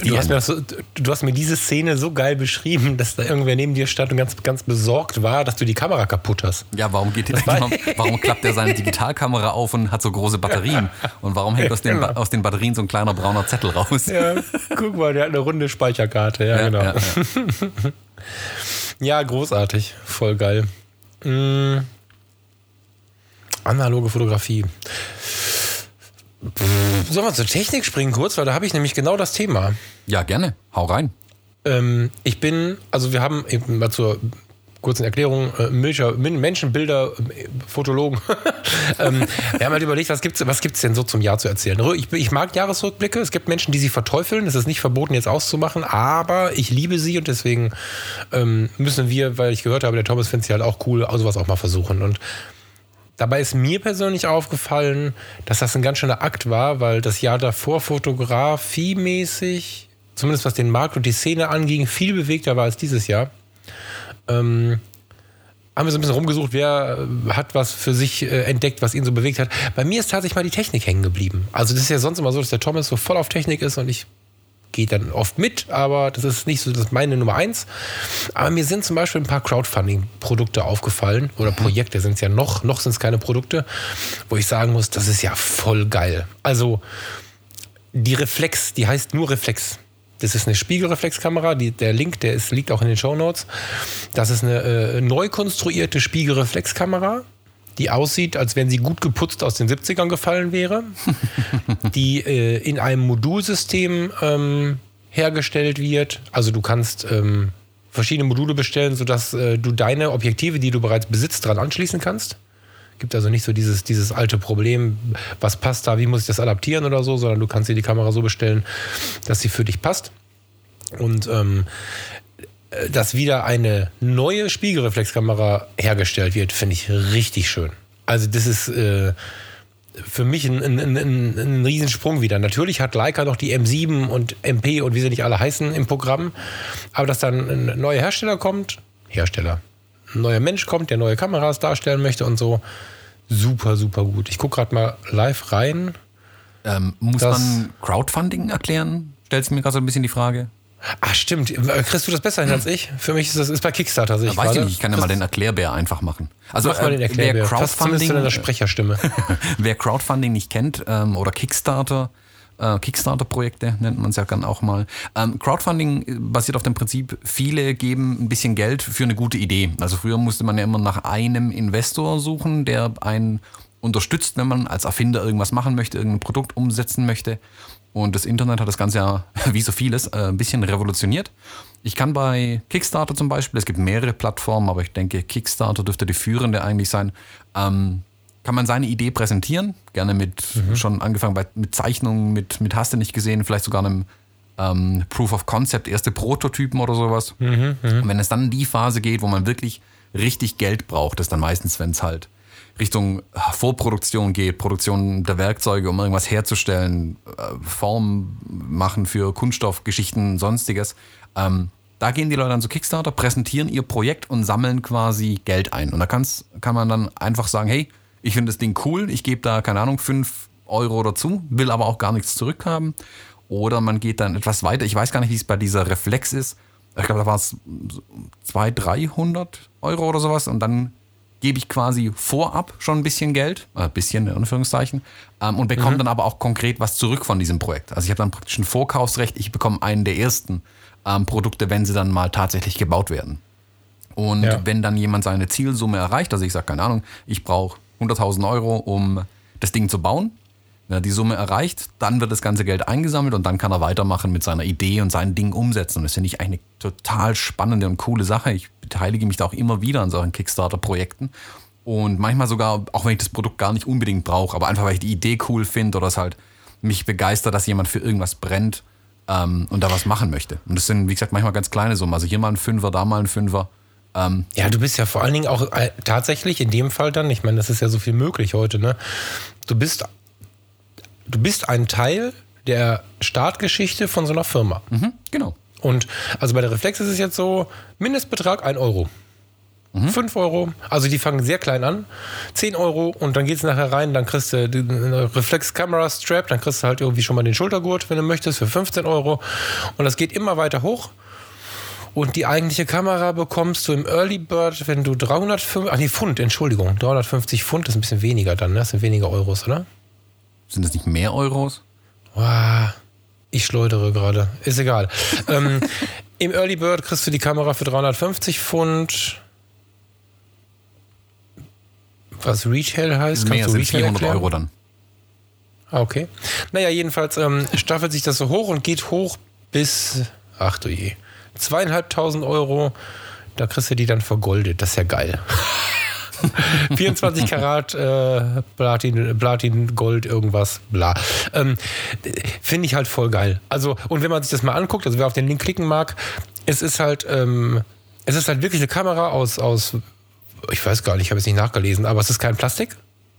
Speaker 2: du hast, mir so, du hast mir diese Szene so geil beschrieben, dass da irgendwer neben dir stand und ganz, ganz besorgt war, dass du die Kamera kaputt hast.
Speaker 1: Ja, warum geht warum, warum klappt er seine Digitalkamera auf und hat so große Batterien? Und warum hängt aus den, aus den Batterien so ein kleiner brauner Zettel raus?
Speaker 2: Ja, guck mal, der hat eine runde Speicherkarte. Ja, ja genau. Ja, ja. ja, großartig. Voll geil. Mhm. Analoge Fotografie. Sollen wir zur Technik springen kurz, weil da habe ich nämlich genau das Thema.
Speaker 1: Ja, gerne. Hau rein.
Speaker 2: Ähm, ich bin, also wir haben eben mal zur kurzen Erklärung, äh, Menschenbilder, äh, Fotologen. ähm, wir haben halt überlegt, was gibt es was gibt's denn so zum Jahr zu erzählen? Ich, ich, mag Jahresrückblicke. Es gibt Menschen, die sie verteufeln. Es ist nicht verboten, jetzt auszumachen, aber ich liebe sie und deswegen ähm, müssen wir, weil ich gehört habe, der Thomas findet sie halt auch cool, sowas auch mal versuchen. Und Dabei ist mir persönlich aufgefallen, dass das ein ganz schöner Akt war, weil das Jahr davor fotografiemäßig, zumindest was den Markt und die Szene anging, viel bewegter war als dieses Jahr. Ähm, haben wir so ein bisschen rumgesucht, wer äh, hat was für sich äh, entdeckt, was ihn so bewegt hat. Bei mir ist tatsächlich mal die Technik hängen geblieben. Also das ist ja sonst immer so, dass der Thomas so voll auf Technik ist und ich geht dann oft mit, aber das ist nicht so das ist meine Nummer eins. Aber mir sind zum Beispiel ein paar Crowdfunding-Produkte aufgefallen oder mhm. Projekte sind es ja noch, noch sind es keine Produkte, wo ich sagen muss, das ist ja voll geil. Also die Reflex, die heißt nur Reflex. Das ist eine Spiegelreflexkamera. Die, der Link, der ist, liegt auch in den Show Notes. Das ist eine äh, neu konstruierte Spiegelreflexkamera die aussieht, als wenn sie gut geputzt aus den 70ern gefallen wäre, die äh, in einem Modulsystem ähm, hergestellt wird. Also du kannst ähm, verschiedene Module bestellen, sodass äh, du deine Objektive, die du bereits besitzt, dran anschließen kannst. Gibt also nicht so dieses, dieses alte Problem, was passt da, wie muss ich das adaptieren oder so, sondern du kannst dir die Kamera so bestellen, dass sie für dich passt. Und ähm, äh, dass wieder eine neue Spiegelreflexkamera hergestellt wird, finde ich richtig schön. Also das ist äh, für mich ein, ein, ein, ein Riesensprung wieder. Natürlich hat Leica noch die M7 und MP und wie sie nicht alle heißen im Programm, aber dass dann ein neuer Hersteller kommt, Hersteller, ein neuer Mensch kommt, der neue Kameras darstellen möchte und so, super, super gut. Ich gucke gerade mal live rein.
Speaker 1: Ähm, muss man Crowdfunding erklären? Stellst du mir gerade so ein bisschen die Frage?
Speaker 2: Ach stimmt, kriegst du das besser hin als ich? Für mich ist das ist bei Kickstarter
Speaker 1: sicher. Weiß ich nicht, ich kann ja mal den Erklärbär einfach machen.
Speaker 2: Also Mach mal den äh, Erklärbär. wer Crowdfunding, in der Sprecherstimme.
Speaker 1: wer Crowdfunding nicht kennt ähm, oder Kickstarter, äh, Kickstarter-Projekte nennt man es ja dann auch mal. Ähm, Crowdfunding basiert auf dem Prinzip, viele geben ein bisschen Geld für eine gute Idee. Also früher musste man ja immer nach einem Investor suchen, der einen unterstützt, wenn man als Erfinder irgendwas machen möchte, irgendein Produkt umsetzen möchte. Und das Internet hat das Ganze ja, wie so vieles, äh, ein bisschen revolutioniert. Ich kann bei Kickstarter zum Beispiel, es gibt mehrere Plattformen, aber ich denke, Kickstarter dürfte die führende eigentlich sein, ähm, kann man seine Idee präsentieren, gerne mit, mhm. schon angefangen bei, mit Zeichnungen, mit, mit hast du nicht gesehen, vielleicht sogar einem ähm, Proof of Concept, erste Prototypen oder sowas. Mhm, mh. Und wenn es dann in die Phase geht, wo man wirklich richtig Geld braucht, ist dann meistens, wenn es halt Richtung Vorproduktion geht, Produktion der Werkzeuge, um irgendwas herzustellen, äh, Form machen für Kunststoffgeschichten, sonstiges. Ähm, da gehen die Leute dann zu Kickstarter, präsentieren ihr Projekt und sammeln quasi Geld ein. Und da kann's, kann man dann einfach sagen, hey, ich finde das Ding cool, ich gebe da, keine Ahnung, 5 Euro dazu, will aber auch gar nichts zurückhaben. Oder man geht dann etwas weiter. Ich weiß gar nicht, wie es bei dieser Reflex ist. Ich glaube, da war es 200, 300 Euro oder sowas. Und dann gebe ich quasi vorab schon ein bisschen Geld, äh, bisschen in Anführungszeichen, ähm, und bekomme mhm. dann aber auch konkret was zurück von diesem Projekt. Also ich habe dann praktisch ein Vorkaufsrecht, ich bekomme einen der ersten ähm, Produkte, wenn sie dann mal tatsächlich gebaut werden. Und ja. wenn dann jemand seine Zielsumme erreicht, also ich sage, keine Ahnung, ich brauche 100.000 Euro, um das Ding zu bauen, wenn er die Summe erreicht, dann wird das ganze Geld eingesammelt und dann kann er weitermachen mit seiner Idee und sein Ding umsetzen. Und das finde ich eine total spannende und coole Sache. Ich beteilige mich da auch immer wieder an solchen Kickstarter-Projekten. Und manchmal sogar, auch wenn ich das Produkt gar nicht unbedingt brauche, aber einfach weil ich die Idee cool finde oder es halt mich begeistert, dass jemand für irgendwas brennt ähm, und da was machen möchte. Und das sind, wie gesagt, manchmal ganz kleine Summen. Also hier mal ein Fünfer, da mal ein Fünfer.
Speaker 2: Ähm, ja, du bist ja vor allen Dingen auch äh, tatsächlich in dem Fall dann, ich meine, das ist ja so viel möglich heute, ne? Du bist du bist ein Teil der Startgeschichte von so einer Firma.
Speaker 1: Mhm, genau.
Speaker 2: Und also bei der Reflex ist es jetzt so, Mindestbetrag 1 Euro. Mhm. 5 Euro, also die fangen sehr klein an. 10 Euro und dann geht es nachher rein, dann kriegst du eine Reflex-Kamera-Strap, dann kriegst du halt irgendwie schon mal den Schultergurt, wenn du möchtest, für 15 Euro. Und das geht immer weiter hoch. Und die eigentliche Kamera bekommst du im Early Bird, wenn du 350, ach nee, Pfund, Entschuldigung, 350 Pfund ist ein bisschen weniger dann, ne? Das sind weniger Euros, oder?
Speaker 1: Sind das nicht mehr Euros?
Speaker 2: Wow, ich schleudere gerade. Ist egal. ähm, Im Early Bird kriegst du die Kamera für 350 Pfund. Was Retail heißt?
Speaker 1: Mehr,
Speaker 2: Kannst du
Speaker 1: sind 400 erklären? Euro dann.
Speaker 2: Ah, okay. Naja, jedenfalls ähm, staffelt sich das so hoch und geht hoch bis, ach du je, zweieinhalbtausend Euro. Da kriegst du die dann vergoldet. Das ist ja geil. 24 Karat äh, Platin, Platin, Gold, irgendwas, bla. Ähm, Finde ich halt voll geil. Also, und wenn man sich das mal anguckt, also wer auf den Link klicken mag, es ist halt, ähm, es ist halt wirklich eine Kamera aus, aus ich weiß gar nicht, ich habe es nicht nachgelesen, aber es ist kein Plastik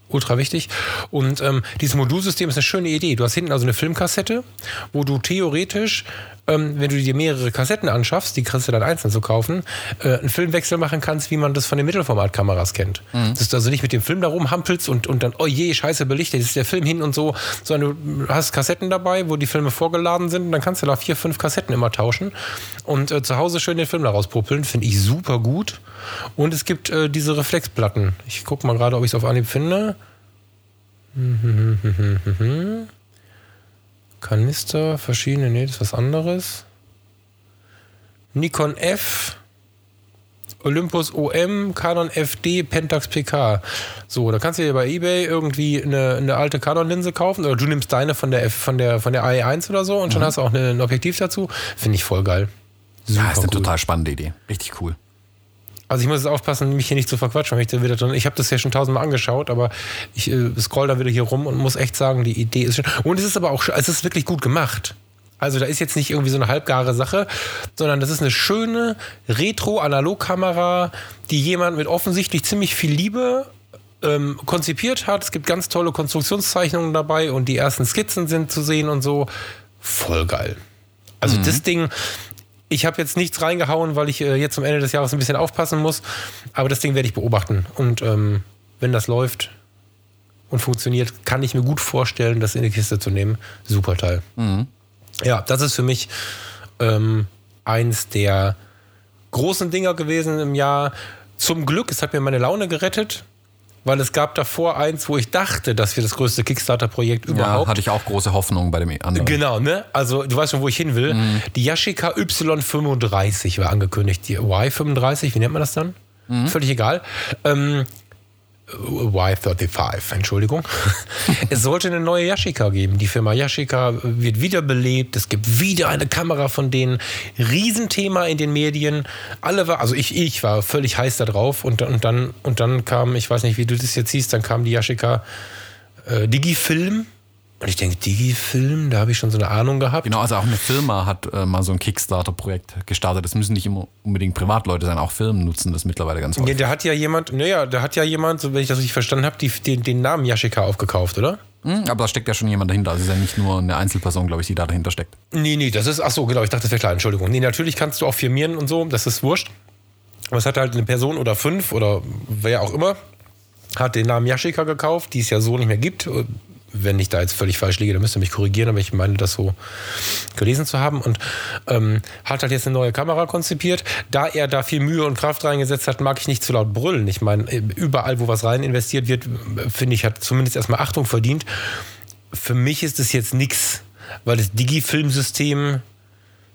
Speaker 2: ultra wichtig. Und ähm, dieses Modulsystem ist eine schöne Idee. Du hast hinten also eine Filmkassette, wo du theoretisch, ähm, wenn du dir mehrere Kassetten anschaffst, die kriegst du dann einzeln zu kaufen, äh, einen Filmwechsel machen kannst, wie man das von den Mittelformatkameras kennt. Mhm. Dass du also nicht mit dem Film da rumhampelst und, und dann, oh je, scheiße belichtet, ist der Film hin und so, sondern du hast Kassetten dabei, wo die Filme vorgeladen sind und dann kannst du da vier, fünf Kassetten immer tauschen und äh, zu Hause schön den Film daraus puppeln. Finde ich super gut. Und es gibt äh, diese Reflexplatten. Ich gucke mal gerade, ob ich es auf Anhieb finde. Kanister, verschiedene, nee, das ist was anderes. Nikon F, Olympus OM, Canon FD, Pentax PK. So, da kannst du dir bei eBay irgendwie eine, eine alte Canon-Linse kaufen oder du nimmst deine von der F, von der von der AE1 oder so und schon mhm. hast du auch ein Objektiv dazu. Finde ich voll geil.
Speaker 1: Super ja, ist eine cool. total spannende Idee. Richtig cool.
Speaker 2: Also ich muss jetzt aufpassen, mich hier nicht zu verquatschen. Ich, ich habe das ja schon tausendmal angeschaut, aber ich äh, scroll da wieder hier rum und muss echt sagen, die Idee ist schön. Und es ist aber auch, es ist wirklich gut gemacht. Also da ist jetzt nicht irgendwie so eine halbgare Sache, sondern das ist eine schöne Retro-Analogkamera, die jemand mit offensichtlich ziemlich viel Liebe ähm, konzipiert hat. Es gibt ganz tolle Konstruktionszeichnungen dabei und die ersten Skizzen sind zu sehen und so. Voll geil. Also mhm. das Ding, ich habe jetzt nichts reingehauen, weil ich äh, jetzt zum Ende des Jahres ein bisschen aufpassen muss. Aber das Ding werde ich beobachten. Und ähm, wenn das läuft und funktioniert, kann ich mir gut vorstellen, das in die Kiste zu nehmen. Super Teil. Mhm. Ja, das ist für mich ähm, eins der großen Dinger gewesen im Jahr. Zum Glück, es hat mir meine Laune gerettet weil es gab davor eins, wo ich dachte, das wäre das größte Kickstarter-Projekt überhaupt.
Speaker 1: Ja, hatte ich auch große Hoffnung bei dem anderen.
Speaker 2: Genau, ne? Also du weißt schon, wo ich hin will. Mhm. Die Yashica Y35 war angekündigt. Die Y35, wie nennt man das dann? Mhm. Völlig egal. Ähm, Y35, Entschuldigung. es sollte eine neue Yashica geben. Die Firma Yashica wird wiederbelebt. Es gibt wieder eine Kamera von denen. Riesenthema in den Medien. Alle war, also ich, ich war völlig heiß da drauf. Und, und, dann, und dann kam, ich weiß nicht, wie du das jetzt siehst, dann kam die Yashica äh, Digifilm und ich denke, Digifilm, da habe ich schon so eine Ahnung gehabt.
Speaker 1: Genau, also auch eine Firma hat äh, mal so ein Kickstarter-Projekt gestartet. Das müssen nicht immer unbedingt Privatleute sein, auch Firmen nutzen das mittlerweile ganz häufig.
Speaker 2: Ja, der hat ja jemand, naja, da hat ja jemand, so wenn ich das richtig verstanden habe, den, den Namen Yashika aufgekauft, oder?
Speaker 1: Mhm, aber da steckt ja schon jemand dahinter. Also ist ja nicht nur eine Einzelperson, glaube ich, die da dahinter steckt.
Speaker 2: Nee, nee, das ist, ach so, genau, ich dachte, das wäre klar, Entschuldigung. Nee, natürlich kannst du auch firmieren und so, das ist wurscht. Aber es hat halt eine Person oder fünf oder wer auch immer, hat den Namen Yashika gekauft, die es ja so nicht mehr gibt wenn ich da jetzt völlig falsch liege, dann müsst ihr mich korrigieren, aber ich meine das so gelesen zu haben. Und ähm, hat halt jetzt eine neue Kamera konzipiert. Da er da viel Mühe und Kraft reingesetzt hat, mag ich nicht zu laut brüllen. Ich meine, überall, wo was rein investiert wird, finde ich, hat zumindest erstmal Achtung verdient. Für mich ist es jetzt nichts, weil das Digi-Filmsystem,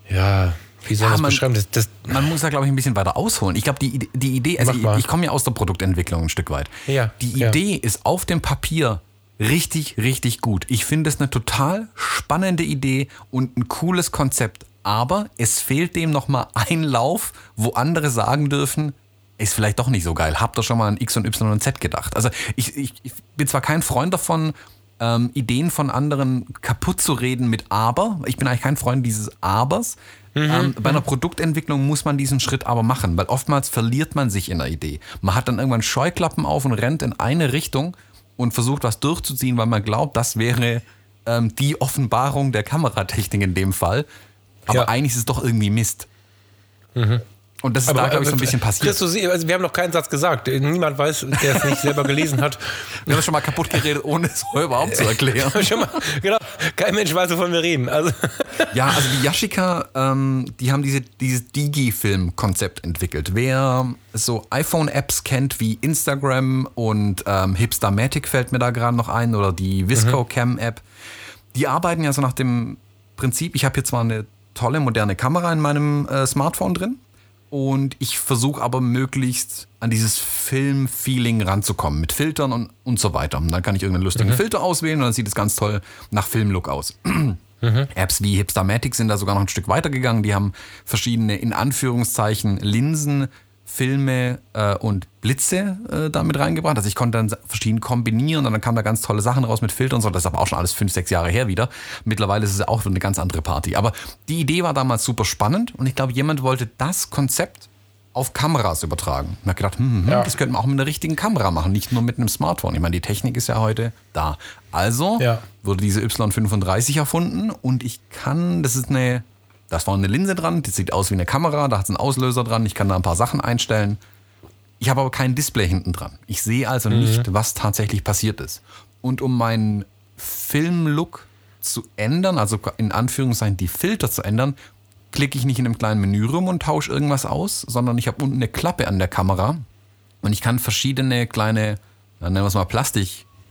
Speaker 2: ja, wie soll
Speaker 1: Ja,
Speaker 2: man das beschreiben? Das, das,
Speaker 1: Man muss da, glaube ich, ein bisschen weiter ausholen. Ich glaube, die, die Idee, also ich, ich komme ja aus der Produktentwicklung ein Stück weit.
Speaker 2: Ja,
Speaker 1: Die
Speaker 2: ja.
Speaker 1: Idee ist auf dem Papier richtig, richtig gut. Ich finde es eine total spannende Idee und ein cooles Konzept. Aber es fehlt dem nochmal ein Lauf, wo andere sagen dürfen, ist vielleicht doch nicht so geil. Habt ihr schon mal an X und Y und Z gedacht? Also ich, ich, ich bin zwar kein Freund davon, ähm, Ideen von anderen kaputt zu reden mit Aber. Ich bin eigentlich kein Freund dieses Abers. ähm, bei einer Produktentwicklung muss man diesen Schritt aber machen, weil oftmals verliert man sich in der Idee. Man hat dann irgendwann Scheuklappen auf und rennt in eine Richtung und versucht was durchzuziehen, weil man glaubt, das wäre ähm, die Offenbarung der Kameratechnik in dem Fall. Aber
Speaker 2: Ja.
Speaker 1: eigentlich ist es doch irgendwie Mist. Und das ist da, glaube ich, so ein bisschen passiert.
Speaker 2: Christus, also wir haben noch keinen Satz gesagt. Niemand weiß, der es nicht selber gelesen hat.
Speaker 1: Wir haben es schon mal kaputt geredet, ohne es überhaupt zu erklären.
Speaker 2: Schon mal, genau, kein Mensch weiß, wovon wir reden. Also,
Speaker 1: Ja, also die Yashica, ähm, die haben diese, dieses Digi-Film-Konzept entwickelt. Wer so iPhone-Apps kennt wie Instagram und ähm, Hipstamatic fällt mir da gerade noch ein oder die Visco-Cam-App, die arbeiten ja so nach dem Prinzip, ich habe hier zwar eine tolle moderne Kamera in meinem äh, Smartphone drin und ich versuche aber möglichst an dieses Film-Feeling ranzukommen mit Filtern und, und so weiter. Und dann kann ich irgendeinen lustigen Filter auswählen und dann sieht es ganz toll nach Filmlook aus. Apps wie Hipstamatic sind da sogar noch ein Stück weiter gegangen. Die haben verschiedene, in Anführungszeichen, Linsen, Filme äh, und Blitze äh, da mit reingebracht. Also ich konnte dann verschieden kombinieren und dann kamen da ganz tolle Sachen raus mit Filtern und so. Das ist aber auch schon alles fünf, sechs Jahre her wieder. Mittlerweile ist es auch eine ganz andere Party. Aber die Idee war damals super spannend und ich glaube, jemand wollte das Konzept auf Kameras übertragen. Und hat gedacht, hm, hm,
Speaker 2: Ja.
Speaker 1: das könnte man auch mit einer richtigen Kamera machen, nicht nur mit einem Smartphone. Ich meine, die Technik ist ja heute da. Also
Speaker 2: Ja.
Speaker 1: wurde diese Y35 erfunden und ich kann, das ist eine, da ist vorne eine Linse dran, die sieht aus wie eine Kamera, da hat es einen Auslöser dran, ich kann da ein paar Sachen einstellen. Ich habe aber kein Display hinten dran. Ich sehe also nicht, was tatsächlich passiert ist. Und um meinen Filmlook zu ändern, also in Anführungszeichen die Filter zu ändern, klicke ich nicht in einem kleinen Menü rum und tausche irgendwas aus, sondern ich habe unten eine Klappe an der Kamera und ich kann verschiedene kleine, na, nennen wir es mal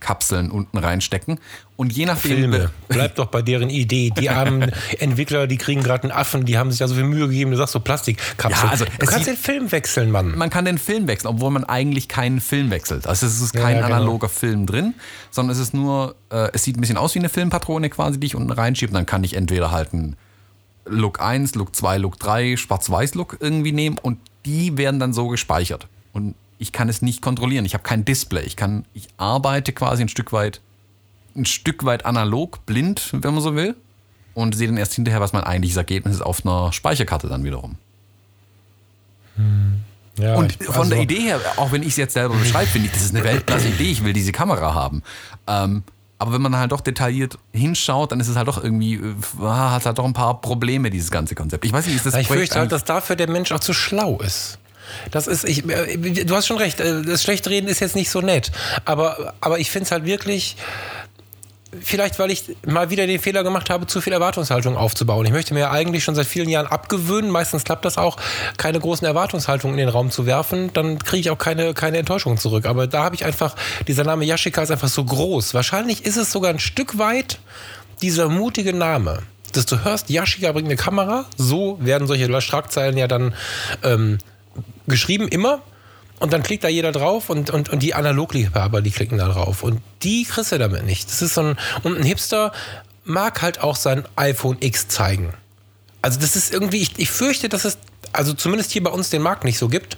Speaker 1: Plastikkapseln unten reinstecken. Und je nachdem.
Speaker 2: Filme. Bleib doch bei deren Idee. Die armen Entwickler, die kriegen gerade einen Affen, die haben sich da so viel Mühe gegeben. Du sagst so Plastikkapseln.
Speaker 1: Ja, also,
Speaker 2: du kannst den Film wechseln, Mann.
Speaker 1: Man kann den Film wechseln, obwohl man eigentlich keinen Film wechselt. Also es ist
Speaker 2: Ja,
Speaker 1: kein
Speaker 2: ja, genau.
Speaker 1: analoger Film drin, sondern es ist nur, äh, es sieht ein bisschen aus wie eine Filmpatrone quasi, die ich unten reinschiebe. Dann kann ich entweder halt einen Look 1, Look 2, Look 3, Schwarz-Weiß-Look irgendwie nehmen und die werden dann so gespeichert. Und ich kann es nicht kontrollieren. Ich habe kein Display. Ich kann, ich arbeite quasi ein Stück weit, ein Stück weit analog, blind, wenn man so will. Und sehe dann erst hinterher, was mein eigentliches Ergebnis ist auf einer Speicherkarte dann wiederum.
Speaker 2: Ja,
Speaker 1: Und von
Speaker 2: also-
Speaker 1: der Idee her, auch wenn ich es jetzt selber beschreibe, finde ich, das ist eine Weltklasse-Idee, ich will diese Kamera haben. Ähm, aber wenn man halt doch detailliert hinschaut, dann ist es halt doch irgendwie, äh, hat halt doch ein paar Probleme, dieses ganze Konzept. Ich weiß nicht, ist das
Speaker 2: ich fürchte halt, dass dafür der Mensch auch zu schlau ist. Das ist, ich, äh, du hast schon recht, äh, das Schlechtreden ist jetzt nicht so nett. Aber, aber ich finde es halt wirklich, vielleicht weil ich mal wieder den Fehler gemacht habe, zu viel Erwartungshaltung aufzubauen. Ich möchte mir ja eigentlich schon seit vielen Jahren abgewöhnen, meistens klappt das auch, keine großen Erwartungshaltungen in den Raum zu werfen, dann kriege ich auch keine, keine Enttäuschung zurück. Aber da habe ich einfach, dieser Name Yashica ist einfach so groß. Wahrscheinlich ist es sogar ein Stück weit dieser mutige Name. Dass du hörst, Yashica bringt eine Kamera, so werden solche Schlagzeilen ja dann ähm, geschrieben, immer. Und dann klickt da jeder drauf und, und, und die Analogliebhaber, die klicken da drauf. Und die kriegst du damit nicht. Das ist so ein, und ein Hipster mag halt auch sein iPhone X zeigen. Also das ist irgendwie, ich, ich fürchte, dass es, also zumindest hier bei uns den Markt nicht so gibt.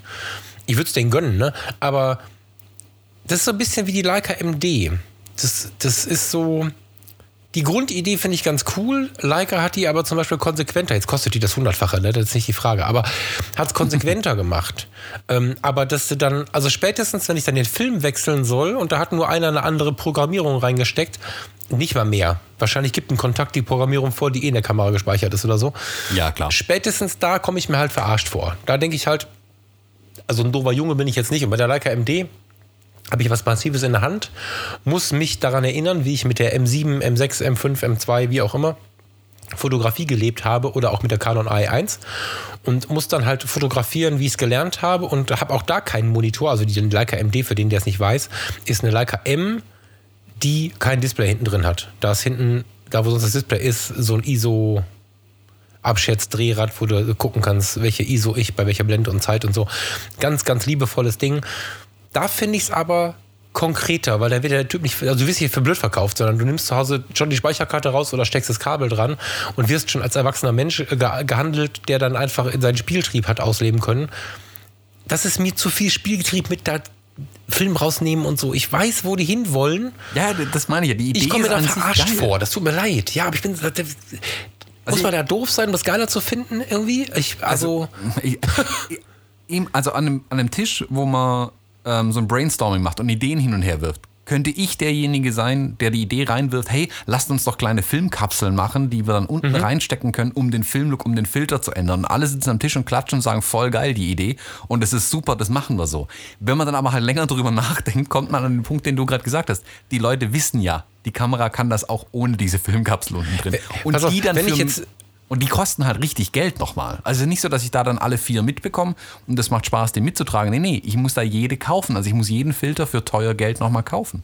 Speaker 2: Ich würde es denen gönnen, ne? Aber das ist so ein bisschen wie die Leica MD. Das, das ist so. Die Grundidee finde ich ganz cool. Leica hat die aber zum Beispiel konsequenter. Jetzt kostet die das hundertfache, ne? das ist nicht die Frage. Aber hat es konsequenter gemacht. Ähm, aber dass du dann, also spätestens, wenn ich dann den Film wechseln soll und da hat nur einer eine andere Programmierung reingesteckt, nicht mal mehr. Wahrscheinlich gibt ein Kontakt die Programmierung vor, die eh in der Kamera gespeichert ist oder so.
Speaker 1: Ja, klar.
Speaker 2: Spätestens da komme ich mir halt verarscht vor. Da denke ich halt, also ein doofer Junge bin ich jetzt nicht. Und bei der Leica MD habe ich was Massives in der Hand, muss mich daran erinnern, wie ich mit der M7, M6, M5, M2, wie auch immer, Fotografie gelebt habe oder auch mit der Canon i1 und muss dann halt fotografieren, wie ich es gelernt habe und habe auch da keinen Monitor. Also die Leica MD, für den der es nicht weiß, ist eine Leica M, die kein Display hinten drin hat. Da ist hinten, da wo sonst das Display ist, so ein ISO Abschätzdrehrad, wo du gucken kannst, welche ISO ich bei welcher Blende und Zeit und so. Ganz, ganz liebevolles Ding. Da finde ich es aber konkreter, weil da wird der Typ nicht, also du wirst nicht für blöd verkauft, sondern du nimmst zu Hause schon die Speicherkarte raus oder steckst das Kabel dran und wirst schon als erwachsener Mensch äh, gehandelt, der dann einfach in seinen Spieltrieb hat ausleben können. Das ist mir zu viel Spieltrieb mit da Film rausnehmen und so. Ich weiß, wo die hinwollen.
Speaker 1: Ja, das meine ich ja. Die Idee
Speaker 2: ich komme mir da verarscht vor. Das tut mir leid. Ja, aber ich bin.
Speaker 1: Also
Speaker 2: muss man da doof sein, um das geiler zu finden irgendwie? Ich, also,
Speaker 1: Ich- ihm, also an einem, an einem Tisch, wo man ähm, so ein Brainstorming macht und Ideen hin und her wirft, könnte ich derjenige sein, der die Idee reinwirft, hey, lasst uns doch kleine Filmkapseln machen, die wir dann unten reinstecken können, um den Filmlook, um den Filter zu ändern. Und alle sitzen am Tisch und klatschen und sagen, voll geil, die Idee. Und es ist super, das machen wir so. Wenn man dann aber halt länger drüber nachdenkt, kommt man an den Punkt, den du gerade gesagt hast. Die Leute wissen ja, die Kamera kann das auch ohne diese Filmkapsel unten drin. Und
Speaker 2: pass auf,
Speaker 1: die dann
Speaker 2: wenn ich
Speaker 1: für,
Speaker 2: jetzt-
Speaker 1: und die kosten halt richtig Geld nochmal. Also nicht so, dass ich da dann alle vier mitbekomme und das macht Spaß, den mitzutragen. Nee, nee, ich muss da jede kaufen. Also ich muss jeden Filter für teuer Geld nochmal kaufen.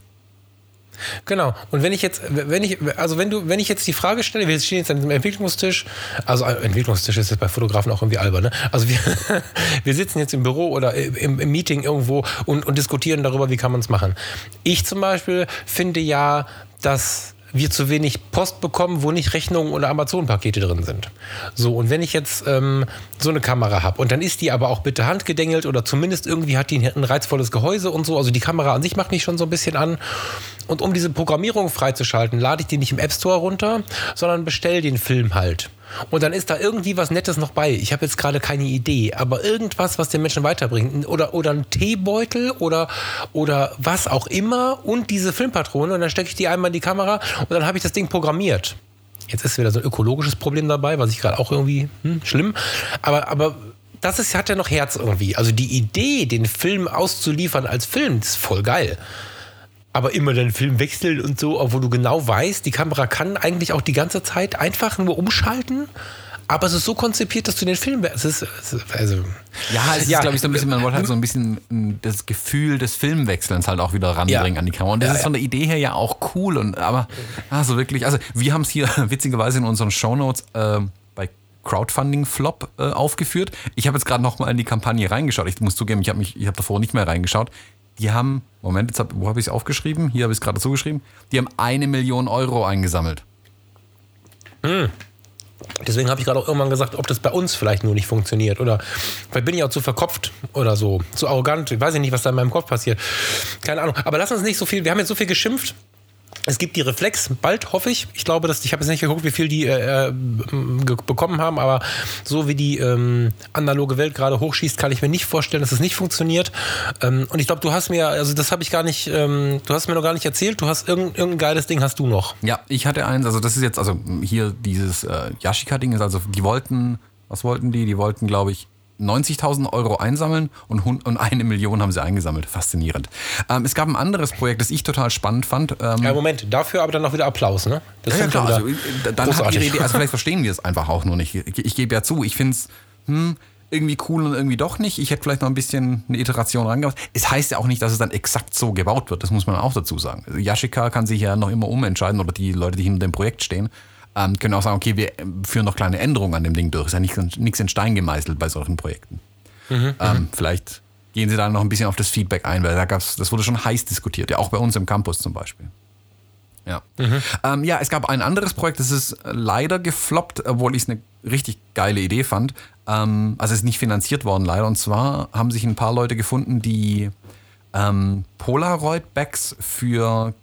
Speaker 2: Genau. Und wenn ich jetzt, wenn ich, also wenn du, wenn ich jetzt die Frage stelle, wir stehen jetzt an diesem Entwicklungstisch, also ein Entwicklungstisch ist jetzt bei Fotografen auch irgendwie albern, ne? Also wir, wir sitzen jetzt im Büro oder im, im Meeting irgendwo und, und diskutieren darüber, wie kann man es machen. Ich zum Beispiel finde ja, dass wir zu wenig Post bekommen, wo nicht Rechnungen oder Amazon-Pakete drin sind. So, und wenn ich jetzt ähm, so eine Kamera habe und dann ist die aber auch bitte handgedengelt oder zumindest irgendwie hat die ein reizvolles Gehäuse und so, also die Kamera an sich macht mich schon so ein bisschen an. Und um diese Programmierung freizuschalten, lade ich die nicht im App Store runter, sondern bestell den Film halt. Und dann ist da irgendwie was Nettes noch bei. Ich habe jetzt gerade keine Idee, aber irgendwas, was den Menschen weiterbringt. Oder, oder ein Teebeutel oder, oder was auch immer und diese Filmpatrone. Und dann stecke ich die einmal in die Kamera und dann habe ich das Ding programmiert. Jetzt ist wieder so ein ökologisches Problem dabei, was ich gerade auch irgendwie hm, schlimm. Aber, aber das ist, hat ja noch Herz irgendwie. Also die Idee, den Film auszuliefern als Film, ist voll geil aber immer den Film wechseln und so, obwohl du genau weißt, die Kamera kann eigentlich auch die ganze Zeit einfach nur umschalten, aber es ist so konzipiert, dass du den Film. Es ist, es ist also
Speaker 1: Ja, es ist, glaube ich, so ein bisschen, man wollte halt so ein bisschen mm, das Gefühl des Filmwechselns halt auch wieder ranbringen
Speaker 2: Ja.
Speaker 1: an die Kamera. Und das
Speaker 2: Ja,
Speaker 1: ist
Speaker 2: ja.
Speaker 1: von der Idee her ja auch cool. Und aber ah, so wirklich, also wir haben es hier witzigerweise in unseren Shownotes äh, bei Crowdfunding Flop äh, aufgeführt. Ich habe jetzt gerade noch mal in die Kampagne reingeschaut. Ich muss zugeben, ich habe mich, ich habe davor nicht mehr reingeschaut. Die haben, Moment, jetzt hab, wo habe ich es aufgeschrieben? Hier habe ich es gerade dazu geschrieben. Die haben eine Million Euro eingesammelt.
Speaker 2: Deswegen habe ich gerade auch irgendwann gesagt, ob das bei uns vielleicht nur nicht funktioniert. Oder vielleicht bin ich auch zu verkopft oder so, zu arrogant. Ich weiß nicht, was da in meinem Kopf passiert. Keine Ahnung. Aber lass uns nicht so viel. Wir haben jetzt so viel geschimpft. Es gibt die Reflex, bald hoffe ich. Ich glaube, dass ich habe jetzt nicht geguckt, wie viel die äh, äh, bekommen haben, aber so wie die ähm, analoge Welt gerade hochschießt, kann ich mir nicht vorstellen, dass es nicht funktioniert. Ähm, und ich glaube, du hast mir, also das habe ich gar nicht, ähm, du hast mir noch gar nicht erzählt. Du hast irgendein, irgendein geiles Ding hast du noch.
Speaker 1: Ja, ich hatte eins, also das ist jetzt, also hier dieses äh, Yashica-Ding ist, also die wollten, was wollten die? Die wollten, glaube ich, 90.000 Euro einsammeln und, und eine Million haben sie eingesammelt. Faszinierend. Ähm, es gab ein anderes Projekt, das ich total spannend fand. Ähm,
Speaker 2: Ja, Moment, dafür aber dann noch wieder Applaus, ne? Das
Speaker 1: ja, ja, klar. Also, äh, dann hat ihre Idee, also vielleicht verstehen wir es einfach auch nur nicht. Ich, ich gebe ja zu, ich finde es hm, irgendwie cool und irgendwie doch nicht. Ich hätte vielleicht noch ein bisschen eine Iteration reingebracht. Es heißt ja auch nicht, dass es dann exakt so gebaut wird. Das muss man auch dazu sagen. Also Yashica kann sich ja noch immer umentscheiden oder die Leute, die hinter dem Projekt stehen, ähm, können auch sagen, okay, wir ähm, führen noch kleine Änderungen an dem Ding durch. Ist ja nicht, nichts in Stein gemeißelt bei solchen Projekten. ähm, vielleicht gehen sie da noch ein bisschen auf das Feedback ein, weil da gab's, das wurde schon heiß diskutiert, ja auch bei uns im Campus zum Beispiel. Ja. Ähm, ja, es gab ein anderes Projekt, das ist leider gefloppt, obwohl ich es eine richtig geile Idee fand. Ähm, also es ist nicht finanziert worden leider. Und zwar haben sich ein paar Leute gefunden, die ähm, Polaroid-Bags für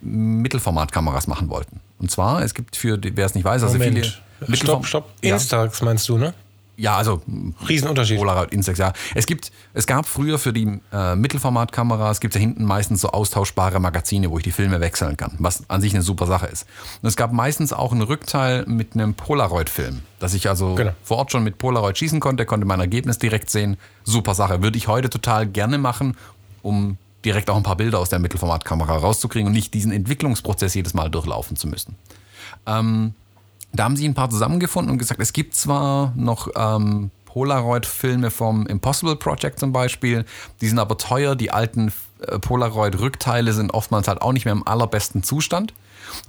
Speaker 1: Mittelformatkameras machen wollten. Und zwar, es gibt für, wer es nicht weiß, also
Speaker 2: Moment.
Speaker 1: viele
Speaker 2: Stopp,
Speaker 1: Mittelform-
Speaker 2: stopp.
Speaker 1: Ja.
Speaker 2: Instax meinst du, ne?
Speaker 1: Ja, also
Speaker 2: Riesenunterschied.
Speaker 1: Polaroid Instax, ja. Es gibt, es gab früher für die äh, Mittelformatkameras, gibt es ja hinten meistens so austauschbare Magazine, wo ich die Filme wechseln kann, was an sich eine super Sache ist. Und es gab meistens auch ein Rückteil mit einem Polaroid-Film, dass ich also
Speaker 2: Genau.
Speaker 1: vor Ort schon mit Polaroid schießen konnte, konnte mein Ergebnis direkt sehen. Super Sache. Würde ich heute total gerne machen, um direkt auch ein paar Bilder aus der Mittelformatkamera rauszukriegen und nicht diesen Entwicklungsprozess jedes Mal durchlaufen zu müssen. Ähm, da haben sie ein paar zusammengefunden und gesagt, es gibt zwar noch ähm, Polaroid-Filme vom Impossible Project zum Beispiel, die sind aber teuer, die alten äh, Polaroid-Rückteile sind oftmals halt auch nicht mehr im allerbesten Zustand.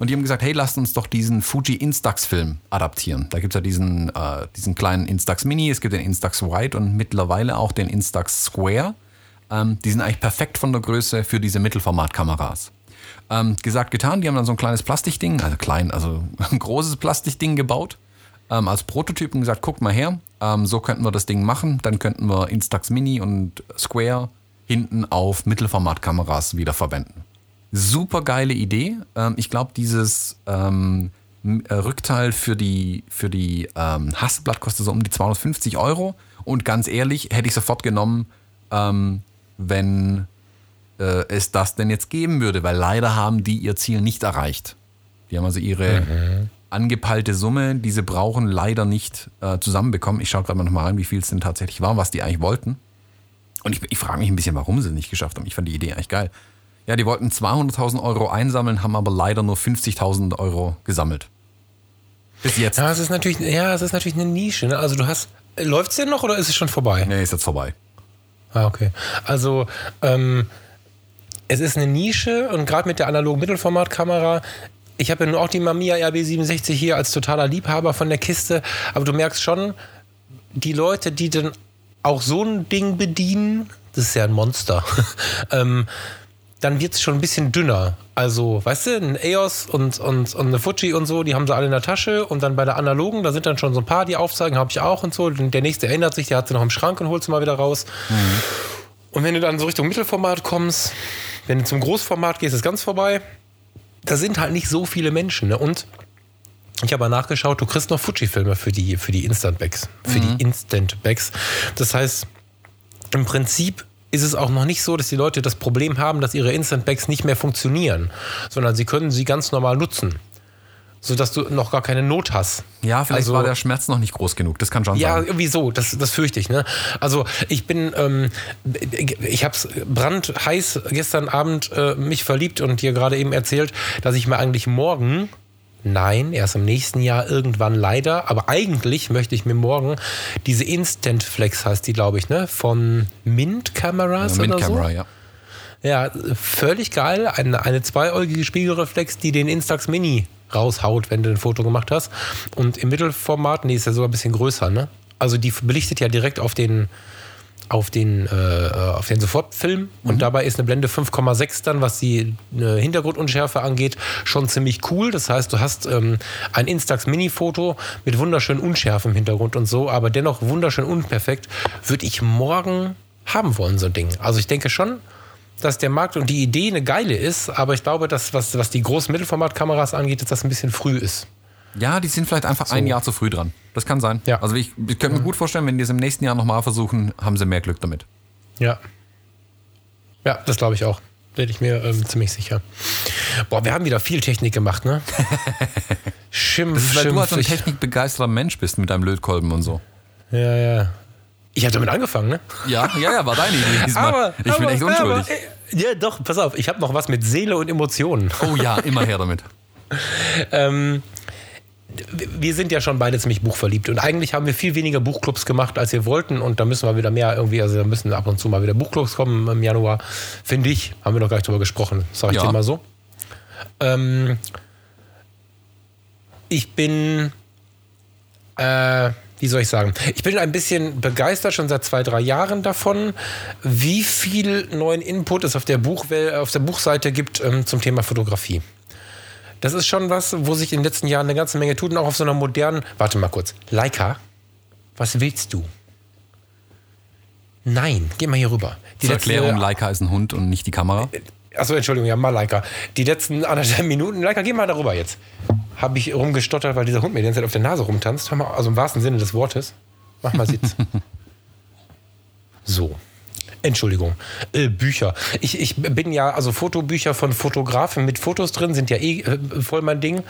Speaker 1: Und die haben gesagt, hey, lasst uns doch diesen Fuji Instax-Film adaptieren. Da gibt es ja diesen, äh, diesen kleinen Instax Mini, es gibt den Instax White und mittlerweile auch den Instax Square. Ähm, die sind eigentlich perfekt von der Größe für diese Mittelformatkameras. Ähm, gesagt, getan, die haben dann so ein kleines Plastikding, also klein, also ein großes Plastikding gebaut ähm, als Prototyp und gesagt, guckt mal her, ähm, so könnten wir das Ding machen. Dann könnten wir Instax Mini und Square hinten auf Mittelformatkameras wieder verwenden. Super geile Idee. Ähm, ich glaube, dieses ähm, äh, Rückteil für die, für die ähm, Hasselblatt kostet so um die 250 Euro. Und ganz ehrlich, hätte ich sofort genommen, ähm, wenn äh, es das denn jetzt geben würde, weil leider haben die ihr Ziel nicht erreicht. Die haben also ihre mhm. angepeilte Summe, die sie brauchen, leider nicht äh, zusammenbekommen. Ich schaue gerade mal nochmal rein, wie viel es denn tatsächlich war, was die eigentlich wollten. Und ich, ich frage mich ein bisschen, warum sie es nicht geschafft haben. Ich fand die Idee eigentlich geil. Ja, die wollten 200.000 Euro einsammeln, haben aber leider nur 50.000 Euro gesammelt.
Speaker 2: Bis jetzt. Ja, es ist natürlich, ja, es ist natürlich eine Nische. Ne? Also du hast, läuft es denn noch oder ist es schon vorbei?
Speaker 1: Nee, ist jetzt vorbei.
Speaker 2: Ah, okay. Also, ähm, es ist eine Nische und gerade mit der analogen Mittelformatkamera, ich habe ja nur auch die Mamiya RB67 hier als totaler Liebhaber von der Kiste, aber du merkst schon, die Leute, die dann auch so ein Ding bedienen, das ist ja ein Monster, ähm, dann wird es schon ein bisschen dünner. Also, weißt du, ein EOS und, und, und eine Fuji und so, die haben sie alle in der Tasche. Und dann bei der analogen, da sind dann schon so ein paar, die aufzeigen, habe ich auch und so. Der nächste erinnert sich, der hat sie noch im Schrank und holt sie mal wieder raus. Mhm. Und wenn du dann so Richtung Mittelformat kommst, wenn du zum Großformat gehst, ist ganz vorbei. Da sind halt nicht so viele Menschen. Ne? Und ich habe nachgeschaut, du kriegst noch Fuji-Filme für die, für die Instant-Bags. Für mhm. die Instant-Bags. Das heißt, im Prinzip ist es auch noch nicht so, dass die Leute das Problem haben, dass ihre Instant Bags nicht mehr funktionieren, sondern sie können sie ganz normal nutzen. Sodass du noch gar keine Not hast.
Speaker 1: Ja, vielleicht also, war der Schmerz noch nicht groß genug. Das kann schon
Speaker 2: ja,
Speaker 1: sein.
Speaker 2: Ja, irgendwie so. Das, das fürchte ich. Ne? Also ich bin, ähm, ich habe es brandheiß gestern Abend äh, mich verliebt und dir gerade eben erzählt, dass ich mir eigentlich morgen Nein, erst im nächsten Jahr irgendwann leider. Aber eigentlich möchte ich mir morgen diese Instant Flex heißt die, glaube ich, ne? Von Mint Cameras ja, Mint oder Camera, so. ja. Ja, völlig geil. Eine, eine zweiäugige Spiegelreflex, die den Instax Mini raushaut, wenn du ein Foto gemacht hast. Und im Mittelformat, nee, ist ja sogar ein bisschen größer, ne? Also die belichtet ja direkt auf den, auf den, äh, auf den Sofortfilm und mhm. dabei ist eine Blende 5,6 dann, was die äh, Hintergrundunschärfe angeht, schon ziemlich cool. Das heißt, du hast ähm, ein Instax Mini-Foto mit wunderschön Unschärfe im Hintergrund und so, aber dennoch wunderschön unperfekt. Würde ich morgen haben wollen, so ein Ding. Also ich denke schon, dass der Markt und die Idee eine geile ist, aber ich glaube, dass was, was die großen Mittelformatkameras angeht, dass das ein bisschen früh ist.
Speaker 1: Ja, die sind vielleicht einfach so. ein Jahr zu früh dran. Das kann sein. Ja. Also ich, ich könnte mir gut vorstellen, wenn die es im nächsten Jahr nochmal versuchen, haben sie mehr Glück damit.
Speaker 2: Ja. Ja, das glaube ich auch. Bin ich mir ähm, ziemlich sicher. Boah, wir haben wieder viel Technik gemacht, ne?
Speaker 1: Schimpf, das ist, weil Schimpf, du halt so ein technikbegeisterter Mensch bist mit deinem Lötkolben und so.
Speaker 2: Ja, ja. Ich habe damit angefangen, ne?
Speaker 1: Ja, ja, ja, war deine Idee diesmal. Aber, ich aber, bin echt unschuldig.
Speaker 2: Aber, ja, doch, pass auf, ich habe noch was mit Seele und Emotionen.
Speaker 1: Oh ja, immer her damit.
Speaker 2: ähm, wir sind ja schon beide ziemlich buchverliebt und eigentlich haben wir viel weniger Buchclubs gemacht, als wir wollten und da müssen wir wieder mehr irgendwie, also da müssen ab und zu mal wieder Buchclubs kommen im Januar, finde ich. Haben wir noch gar nicht drüber gesprochen, sage ich ja. dir mal so. Ähm, ich bin, äh, wie soll ich sagen, ich bin ein bisschen begeistert schon seit zwei, drei Jahren davon, wie viel neuen Input es auf der, Buchwelt, auf der Buchseite gibt ähm, zum Thema Fotografie. Das ist schon was, wo sich in den letzten Jahren eine ganze Menge tut und auch auf so einer modernen. Warte mal kurz. Leica, was willst du? Nein, geh mal hier rüber.
Speaker 1: Die Zur Erklärung, Leica ist ein Hund und nicht die Kamera. Äh,
Speaker 2: Achso, Entschuldigung, ja, mal Leica. Die letzten anderthalb Minuten, Leica, geh mal darüber jetzt. Habe ich rumgestottert, weil dieser Hund mir die ganze Zeit auf der Nase rumtanzt. Hör mal, also im wahrsten Sinne des Wortes. Mach mal Sitz. so. Entschuldigung, äh, Bücher. Ich, ich bin ja, also Fotobücher von Fotografen mit Fotos drin sind ja eh äh, voll mein Ding.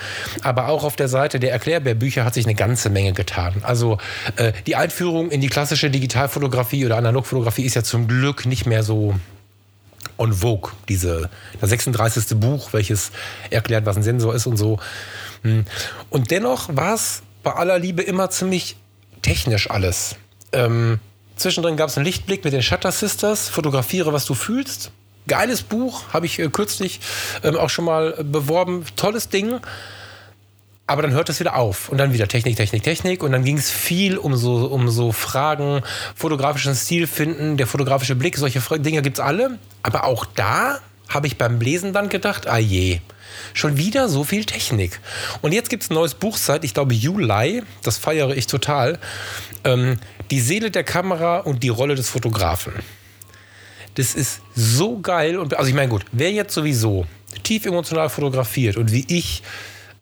Speaker 2: Aber auch auf der Seite der Erklärbärbücher hat sich eine ganze Menge getan. Also äh, die Einführung in die klassische Digitalfotografie oder Analogfotografie ist ja zum Glück nicht mehr so on Vogue, diese, das 36. Buch, welches erklärt, was ein Sensor ist und so. Hm. Und dennoch war es bei aller Liebe immer ziemlich technisch alles. Ähm, zwischendrin gab es einen Lichtblick mit den Shutter Sisters, fotografiere, was du fühlst. Geiles Buch, habe ich äh, kürzlich ähm, auch schon mal beworben. Tolles Ding. Aber dann hört es wieder auf und dann wieder Technik, Technik, Technik und dann ging es viel um so, um so Fragen, fotografischen Stil finden, der fotografische Blick, solche Dinge gibt es alle. Aber auch da habe ich beim Lesen dann gedacht, ah je, schon wieder so viel Technik. Und jetzt gibt es ein neues Buch seit, ich glaube, Juli, das feiere ich total, ähm, Die Seele der Kamera und die Rolle des Fotografen. Das ist so geil und also ich meine gut, wer jetzt sowieso tief emotional fotografiert und wie ich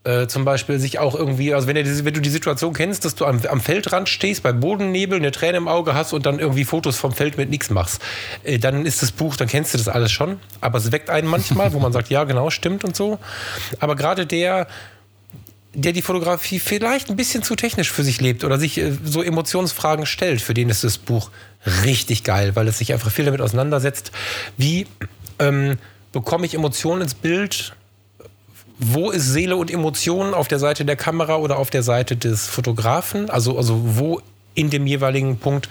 Speaker 2: äh, zum Beispiel sich auch irgendwie, also wenn, ihr, wenn du die Situation kennst, dass du am, am, Feldrand stehst, bei Bodennebel, eine Träne im Auge hast und dann irgendwie Fotos vom Feld mit nichts machst, äh, dann ist das Buch, dann kennst du das alles schon. Aber es weckt einen manchmal, wo man sagt, ja, genau, stimmt und so. Aber gerade der, der die Fotografie vielleicht ein bisschen zu technisch für sich lebt oder sich äh, so Emotionsfragen stellt, für den ist das Buch richtig geil, weil es sich einfach viel damit auseinandersetzt, wie ähm, bekomme ich Emotionen ins Bild wo ist Seele und Emotionen auf der Seite der Kamera oder auf der Seite des Fotografen? Also, also wo in dem jeweiligen Punkt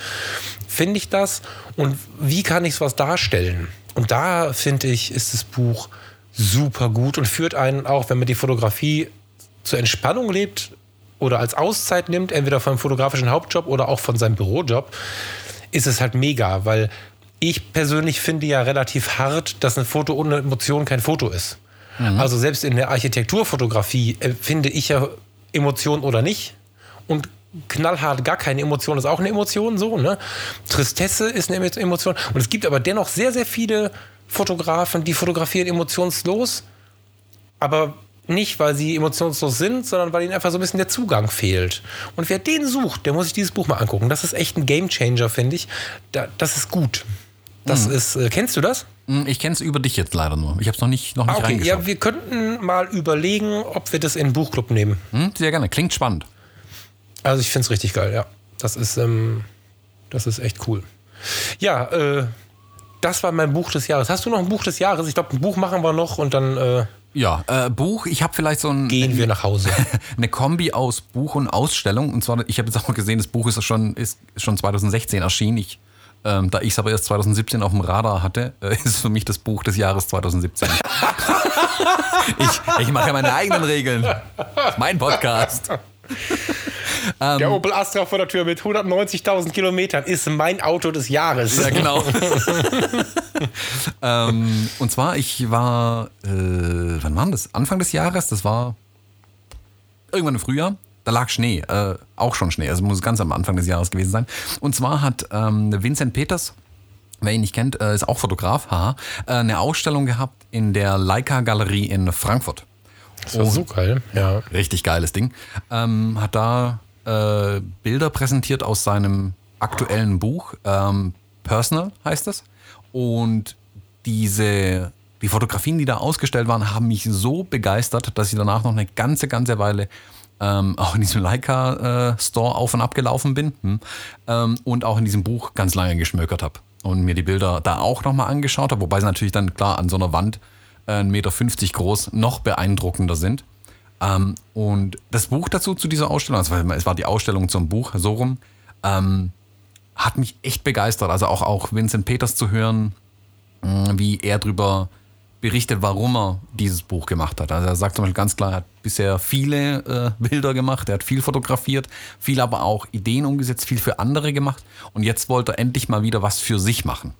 Speaker 2: finde ich das und wie kann ich was darstellen? Und da finde ich, ist das Buch super gut und führt einen auch, wenn man die Fotografie zur Entspannung lebt oder als Auszeit nimmt, entweder vom fotografischen Hauptjob oder auch von seinem Bürojob, ist es halt mega, weil ich persönlich finde ja relativ hart, dass ein Foto ohne Emotion kein Foto ist. Mhm. Also selbst in der Architekturfotografie äh, finde ich ja Emotion oder nicht. Und knallhart gar keine Emotion ist auch eine Emotion so. Ne? Tristesse ist eine Emotion. Und es gibt aber dennoch sehr, sehr viele Fotografen, die fotografieren emotionslos, aber nicht, weil sie emotionslos sind, sondern weil ihnen einfach so ein bisschen der Zugang fehlt. Und wer den sucht, der muss sich dieses Buch mal angucken. Das ist echt ein Gamechanger, finde ich. das ist gut. Das mhm. ist, äh, kennst du das?
Speaker 1: Hm, ich kenne es über dich jetzt leider nur. Ich habe es noch nicht, noch nicht okay. reingeschaut.
Speaker 2: Ja, wir könnten mal überlegen, ob wir das in den Buchclub nehmen.
Speaker 1: Hm, sehr gerne. Klingt spannend.
Speaker 2: Also ich finde es richtig geil, ja. Das ist, ähm, das ist echt cool. Ja, äh, das war mein Buch des Jahres. Hast du noch ein Buch des Jahres? Ich glaube, ein Buch machen wir noch und dann. Äh,
Speaker 1: ja, äh, Buch. Ich habe vielleicht so ein.
Speaker 2: Gehen wir nach Hause.
Speaker 1: eine Kombi aus Buch und Ausstellung. Und zwar, ich habe jetzt auch gesehen, das Buch ist schon, ist schon 2016 erschienen. Ich ähm, da ich es aber erst 2017 auf dem Radar hatte, äh, ist für mich das Buch des Jahres 2017. ich ich mache ja meine eigenen Regeln. Das ist mein Podcast.
Speaker 2: Ähm, der Opel Astra vor der Tür mit 190.000 Kilometern ist mein Auto des Jahres.
Speaker 1: Ja, genau. ähm, und zwar, ich war, äh, wann war das? Anfang des Jahres, das war irgendwann im Frühjahr, da lag Schnee, äh, auch schon Schnee, also muss ganz am Anfang des Jahres gewesen sein. Und zwar hat ähm, Vincent Peters, wer ihn nicht kennt, äh, ist auch Fotograf, haha, äh, eine Ausstellung gehabt in der Leica Galerie in Frankfurt.
Speaker 2: Das war so geil, ja.
Speaker 1: Richtig geiles Ding. Ähm, hat da äh, Bilder präsentiert aus seinem aktuellen Buch, ähm, Personal heißt es. Und diese die Fotografien, die da ausgestellt waren, haben mich so begeistert, dass ich danach noch eine ganze, ganze Weile ähm, auch in diesem Leica-Store äh, auf und ab gelaufen bin hm, ähm, und auch in diesem Buch ganz lange geschmökert habe und mir die Bilder da auch nochmal angeschaut habe, wobei sie natürlich dann klar an so einer Wand äh, 1,50 Meter groß noch beeindruckender sind. Ähm, und das Buch dazu zu dieser Ausstellung, also es war die Ausstellung zum Buch, so rum, ähm, hat mich echt begeistert. Also auch, auch Vincent Peters zu hören, hm, wie er drüber berichtet, warum er dieses Buch gemacht hat. Also er sagt zum Beispiel ganz klar, er hat bisher viele äh, Bilder gemacht, er hat viel fotografiert, viel aber auch Ideen umgesetzt, viel für andere gemacht und jetzt wollte er endlich mal wieder was für sich machen.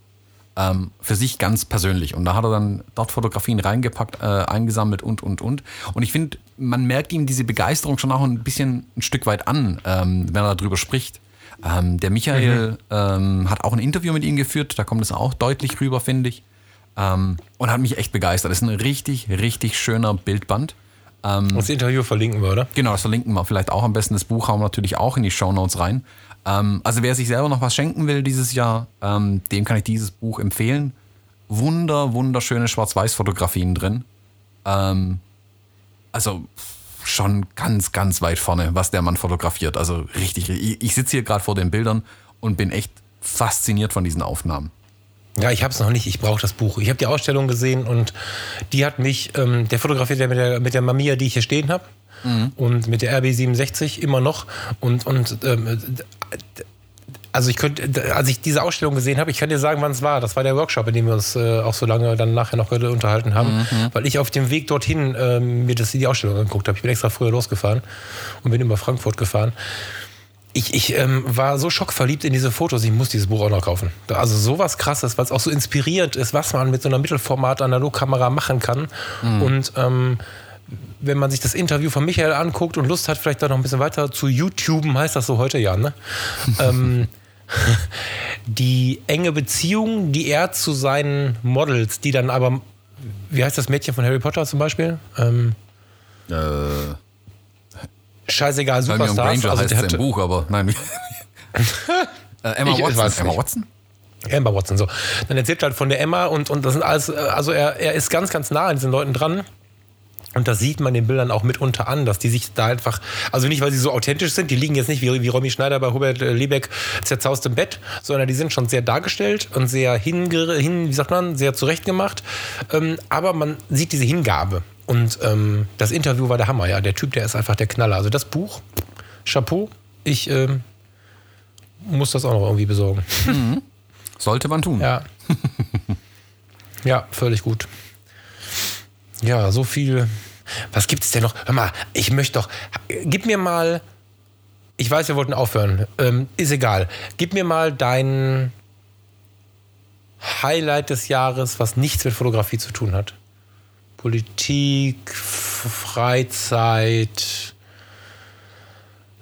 Speaker 1: Ähm, für sich ganz persönlich. Und da hat er dann dort Fotografien reingepackt, äh, eingesammelt und, und, und. Und ich finde, man merkt ihm diese Begeisterung schon auch ein bisschen ein Stück weit an, ähm, wenn er darüber spricht. Ähm, der Michael mhm. ähm, hat auch ein Interview mit ihm geführt, da kommt es auch deutlich rüber, finde ich. Ähm, und hat mich echt begeistert. Das ist ein richtig, richtig schöner Bildband.
Speaker 2: Ähm, das Interview verlinken wir, oder?
Speaker 1: Genau, das verlinken wir. Vielleicht auch am besten. Das Buch hauen wir natürlich auch in die Show Notes rein. Ähm, also wer sich selber noch was schenken will dieses Jahr, ähm, dem kann ich dieses Buch empfehlen. Wunder, wunderschöne Schwarz-Weiß-Fotografien drin. Also schon ganz, ganz weit vorne, was der Mann fotografiert. Also richtig, ich, ich sitze hier gerade vor den Bildern und bin echt fasziniert von diesen Aufnahmen.
Speaker 2: Ja, ich habe es noch nicht. Ich brauche das Buch. Ich habe die Ausstellung gesehen und die hat mich, ähm, der fotografiert ja mit der, mit der Mamiya, die ich hier stehen habe. Und mit der RB67 immer noch. Und, und ähm, also ich könnte, als ich diese Ausstellung gesehen habe, ich kann dir sagen, wann es war. Das war der Workshop, in dem wir uns äh, auch so lange dann nachher noch unterhalten haben, weil ich auf dem Weg dorthin ähm, mir das, die Ausstellung angeguckt habe. Ich bin extra früher losgefahren und bin über Frankfurt gefahren. Ich, ich ähm, war so schockverliebt in diese Fotos, ich muss dieses Buch auch noch kaufen. Also sowas krasses, weil es auch so inspirierend ist, was man mit so einer Mittelformat-Analogkamera machen kann. Und ähm, wenn man sich das Interview von Michael anguckt und Lust hat, vielleicht da noch ein bisschen weiter zu YouTuben, heißt das so heute ja, ne? ähm, die enge Beziehung, die er zu seinen Models, die dann aber, wie heißt das Mädchen von Harry Potter zum Beispiel? Ähm,
Speaker 1: Äh,
Speaker 2: scheißegal,
Speaker 1: Hermione
Speaker 2: Superstars.
Speaker 1: Granger
Speaker 2: Also
Speaker 1: heißt
Speaker 2: hatte
Speaker 1: im Buch, aber nein. wie- äh, Emma
Speaker 2: Ich- ich
Speaker 1: Watson.
Speaker 2: weiß
Speaker 1: Emma. Watson?
Speaker 2: Amber Watson, so. Dann erzählt er halt von der Emma und, und das sind alles, also er, er ist ganz, ganz nah an diesen Leuten dran. Und das sieht man den Bildern auch mitunter an, dass die sich da einfach, also nicht, weil sie so authentisch sind, die liegen jetzt nicht wie, wie Romy Schneider bei Hubert äh, Liebeck zerzaust im Bett, sondern die sind schon sehr dargestellt und sehr hinge, hin, wie sagt man, sehr zurechtgemacht. Ähm, aber man sieht diese Hingabe. Und ähm, das Interview war der Hammer, ja. Der Typ, der ist einfach der Knaller. Also das Buch, Chapeau, ich ähm, muss das auch noch irgendwie besorgen.
Speaker 1: Sollte man tun.
Speaker 2: Ja. ja, völlig gut. Ja, so viel. Was gibt's denn noch? Hör mal, ich möchte doch. Gib mir mal. Ich weiß, wir wollten aufhören. Ähm, ist egal. Gib mir mal dein Highlight des Jahres, was nichts mit Fotografie zu tun hat. Politik, Freizeit.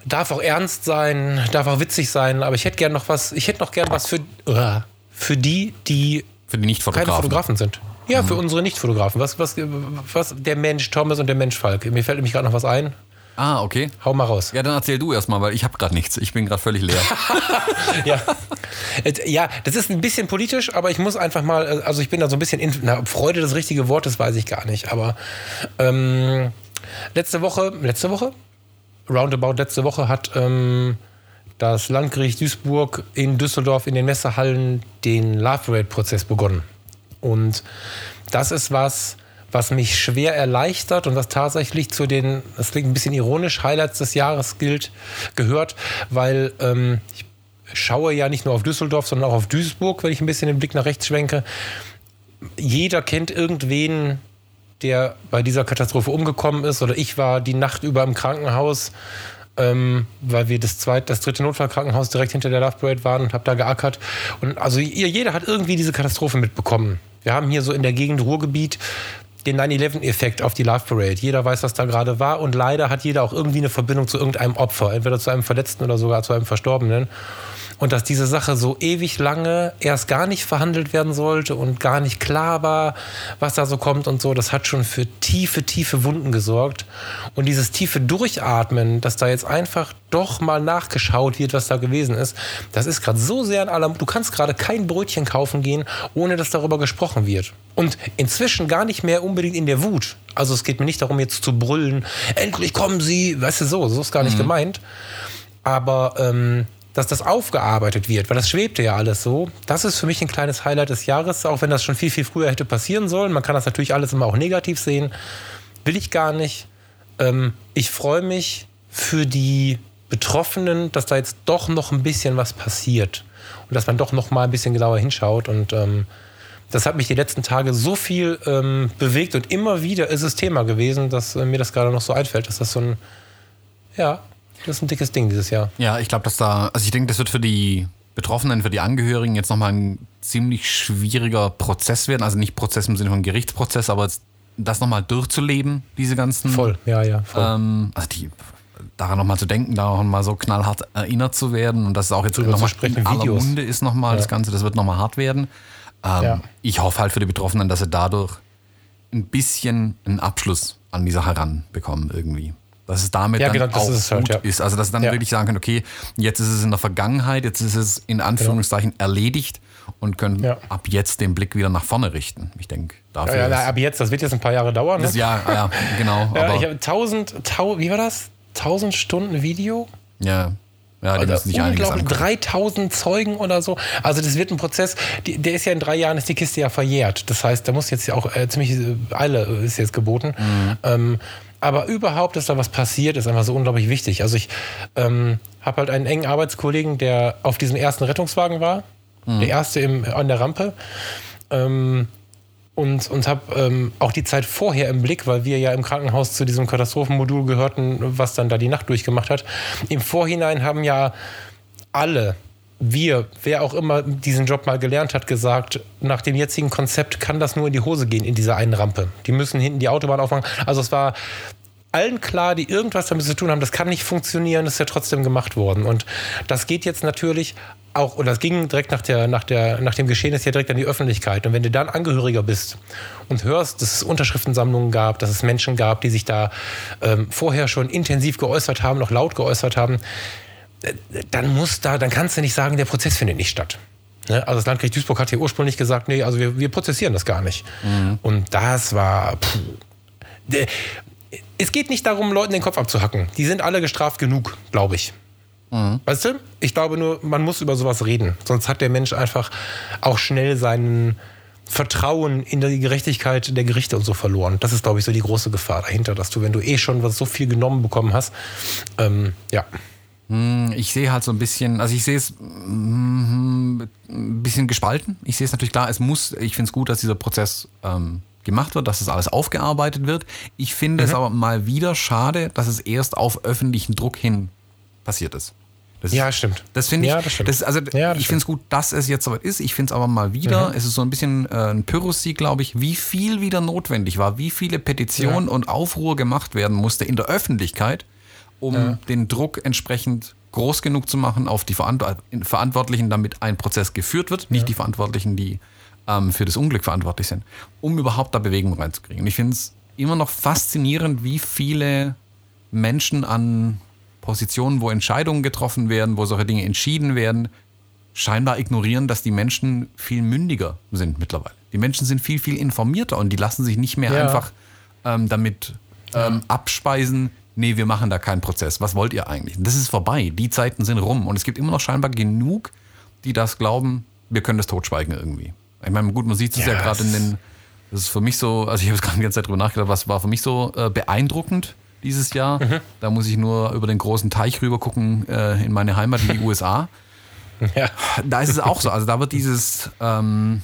Speaker 2: Darf auch ernst sein, darf auch witzig sein, aber ich hätte gern noch was, ich hätte noch gern was für, uh, für die, die
Speaker 1: Für die
Speaker 2: keine
Speaker 1: Nicht-Fotografen.
Speaker 2: Fotografen sind. Ja, für unsere Nicht-Fotografen. Was, was, was, der Mensch Thomas und der Mensch Falk. Mir fällt nämlich gerade noch was ein.
Speaker 1: Ah, okay.
Speaker 2: Hau mal raus.
Speaker 1: Ja, dann erzähl du erstmal, weil ich habe gerade nichts. Ich bin gerade völlig leer.
Speaker 2: Ja. Äh, ja, das ist ein bisschen politisch, aber ich muss einfach mal, äh, also ich bin da so ein bisschen, in, na, Freude das richtige Wort, das weiß ich gar nicht, aber ähm, letzte Woche, letzte Woche? Roundabout letzte Woche hat ähm, das Landgericht Duisburg in Düsseldorf in den Messehallen den Love Parade-Prozess begonnen. Und das ist was, was mich schwer erleichtert und was tatsächlich zu den, das klingt ein bisschen ironisch, Highlights des Jahres gilt, gehört, weil ähm, ich schaue ja nicht nur auf Düsseldorf, sondern auch auf Duisburg, wenn ich ein bisschen den Blick nach rechts schwenke. Jeder kennt irgendwen, der bei dieser Katastrophe umgekommen ist, oder ich war die Nacht über im Krankenhaus, ähm, weil wir das zweite, das dritte Notfallkrankenhaus direkt hinter der Love Parade waren und habe da geackert. Und also jeder hat irgendwie diese Katastrophe mitbekommen. Wir haben hier so in der Gegend Ruhrgebiet den 9-11-Effekt auf die Love Parade. Jeder weiß, was da gerade war und leider hat jeder auch irgendwie eine Verbindung zu irgendeinem Opfer, entweder zu einem Verletzten oder sogar zu einem Verstorbenen. Und dass diese Sache so ewig lange erst gar nicht verhandelt werden sollte und gar nicht klar war, was da so kommt und so, das hat schon für tiefe, tiefe Wunden gesorgt. Und dieses tiefe Durchatmen, dass da jetzt einfach doch mal nachgeschaut wird, was da gewesen ist, das ist gerade so sehr in aller Du kannst gerade kein Brötchen kaufen gehen, ohne dass darüber gesprochen wird. Und inzwischen gar nicht mehr unbedingt in der Wut. Also es geht mir nicht darum, jetzt zu brüllen, endlich kommen Sie, weißt du so, so ist gar nicht gemeint. Aber ähm, dass das aufgearbeitet wird, weil das schwebte ja alles so, das ist für mich ein kleines Highlight des Jahres, auch wenn das schon viel, viel früher hätte passieren sollen. Man kann das natürlich alles immer auch negativ sehen. Will ich gar nicht. Ähm, ich freue mich für die Betroffenen, dass da jetzt doch noch ein bisschen was passiert und dass man doch noch mal ein bisschen genauer hinschaut und ähm, das hat mich die letzten Tage so viel ähm, bewegt und immer wieder ist es Thema gewesen, dass äh, mir das gerade noch so einfällt, dass das so ein, ja, das ist ein dickes Ding dieses Jahr.
Speaker 1: Ja, ich glaube, dass da, also ich denke, das wird für die Betroffenen, für die Angehörigen jetzt nochmal ein ziemlich schwieriger Prozess werden. Also nicht Prozess im Sinne von Gerichtsprozess, aber das nochmal durchzuleben, diese ganzen.
Speaker 2: Voll, ja, ja, voll.
Speaker 1: Ähm, also die, daran nochmal zu denken, daran mal so knallhart erinnert zu werden und dass es auch jetzt nochmal
Speaker 2: sprechen,
Speaker 1: in aller
Speaker 2: Videos.
Speaker 1: Munde ist nochmal das Ganze, das wird nochmal hart werden. Ähm,
Speaker 2: Ja.
Speaker 1: Ich hoffe halt für die Betroffenen, dass sie dadurch ein bisschen einen Abschluss an die Sache ranbekommen irgendwie. Dass es damit
Speaker 2: Ja,
Speaker 1: dann
Speaker 2: genau,
Speaker 1: auch
Speaker 2: ist es halt,
Speaker 1: gut
Speaker 2: ja.
Speaker 1: ist. Also dass dann
Speaker 2: Ja.
Speaker 1: wirklich sagen können, okay, jetzt ist es in der Vergangenheit, jetzt ist es in Anführungszeichen erledigt und können ab jetzt den Blick wieder nach vorne richten. Ich denke, dafür
Speaker 2: ja, ja, na,
Speaker 1: ist
Speaker 2: ab jetzt, das wird jetzt ein paar Jahre dauern. Ne?
Speaker 1: das, ja, ja, genau.
Speaker 2: ja, ich habe 1000, tau, wie war das? 1000 Stunden Video?
Speaker 1: ja, Ja, die müssen sich einiges angucken.
Speaker 2: 3000 Zeugen oder so. Also das wird ein Prozess, die, der ist ja in drei Jahren, ist die Kiste ja verjährt. Das heißt, da muss jetzt ja auch äh, ziemlich äh, Eile ist jetzt geboten.
Speaker 1: Mhm.
Speaker 2: Ähm, aber überhaupt, dass da was passiert, ist einfach so unglaublich wichtig. Also ich ähm, habe halt einen engen Arbeitskollegen, der auf diesem ersten Rettungswagen war.
Speaker 1: Mhm.
Speaker 2: Der erste im, an der Rampe. Ähm, und, und habe ähm, auch die Zeit vorher im Blick, weil wir ja im Krankenhaus zu diesem Katastrophenmodul gehörten, was dann da die Nacht durchgemacht hat. Im Vorhinein haben ja alle, wir, wer auch immer diesen Job mal gelernt hat, gesagt, nach dem jetzigen Konzept kann das nur in die Hose gehen, in dieser einen Rampe. Die müssen hinten die Autobahn aufmachen. Also es war allen klar, die irgendwas damit zu tun haben, das kann nicht funktionieren, das ist ja trotzdem gemacht worden. Und das geht jetzt natürlich auch, oder das ging direkt nach, der, nach, der, nach dem Geschehen ist ja direkt an die Öffentlichkeit. Und wenn du dann Angehöriger bist und hörst, dass es Unterschriftensammlungen gab, dass es Menschen gab, die sich da ähm, vorher schon intensiv geäußert haben, noch laut geäußert haben, dann muss da, dann kannst du nicht sagen, der Prozess findet nicht statt. Ne? Also das Landgericht Duisburg hat hier ursprünglich gesagt, nee, also wir, wir prozessieren das gar nicht. Und das war. Pff, es geht nicht darum, Leuten den Kopf abzuhacken. Die sind alle gestraft genug, glaube ich. Weißt du? Ich glaube nur, man muss über sowas reden. Sonst hat der Mensch einfach auch schnell sein Vertrauen in die Gerechtigkeit der Gerichte und so verloren. Das ist, glaube ich, so die große Gefahr dahinter, dass du, wenn du eh schon was so viel genommen bekommen hast, ähm, ja.
Speaker 1: Ich sehe halt so ein bisschen, also ich sehe es mm, ein bisschen gespalten. Ich sehe es natürlich klar, es muss, ich finde es gut, dass dieser Prozess ähm, gemacht wird, dass das alles aufgearbeitet wird. Ich finde es aber mal wieder schade, dass es erst auf öffentlichen Druck hin passiert ist. Das
Speaker 2: Ja, stimmt.
Speaker 1: Das finde ich,
Speaker 2: Ja, das stimmt.
Speaker 1: das, also
Speaker 2: Ja, das
Speaker 1: ich finde es gut, dass es jetzt soweit ist. Ich finde es aber mal wieder, es ist so ein bisschen äh, ein Pyrrhus-Sieg, glaube ich, wie viel wieder notwendig war, wie viele Petitionen und Aufruhr gemacht werden musste in der Öffentlichkeit, um den Druck entsprechend groß genug zu machen auf die Verant Verantwortlichen, damit ein Prozess geführt wird, nicht die Verantwortlichen, die ähm, für das Unglück verantwortlich sind, um überhaupt da Bewegung reinzukriegen. Und ich finde es immer noch faszinierend, wie viele Menschen an Positionen, wo Entscheidungen getroffen werden, wo solche Dinge entschieden werden, scheinbar ignorieren, dass die Menschen viel mündiger sind mittlerweile. Die Menschen sind viel, viel informierter und die lassen sich nicht mehr
Speaker 2: Ja.
Speaker 1: einfach ähm, damit ähm, abspeisen, nee, wir machen da keinen Prozess. Was wollt ihr eigentlich? Das ist vorbei. Die Zeiten sind rum. Und es gibt immer noch scheinbar genug, die das glauben, wir können das totschweigen irgendwie. Ich meine, gut, man sieht es ja,
Speaker 2: Ja,
Speaker 1: gerade in
Speaker 2: es
Speaker 1: den, das ist für mich so, also ich habe jetzt gerade die ganze Zeit drüber nachgedacht, was war für mich so äh, beeindruckend dieses Jahr. Da muss ich nur über den großen Teich rüber gucken in meine Heimat in die USA.
Speaker 2: Ja.
Speaker 1: Da ist es auch so. Also da wird dieses ähm,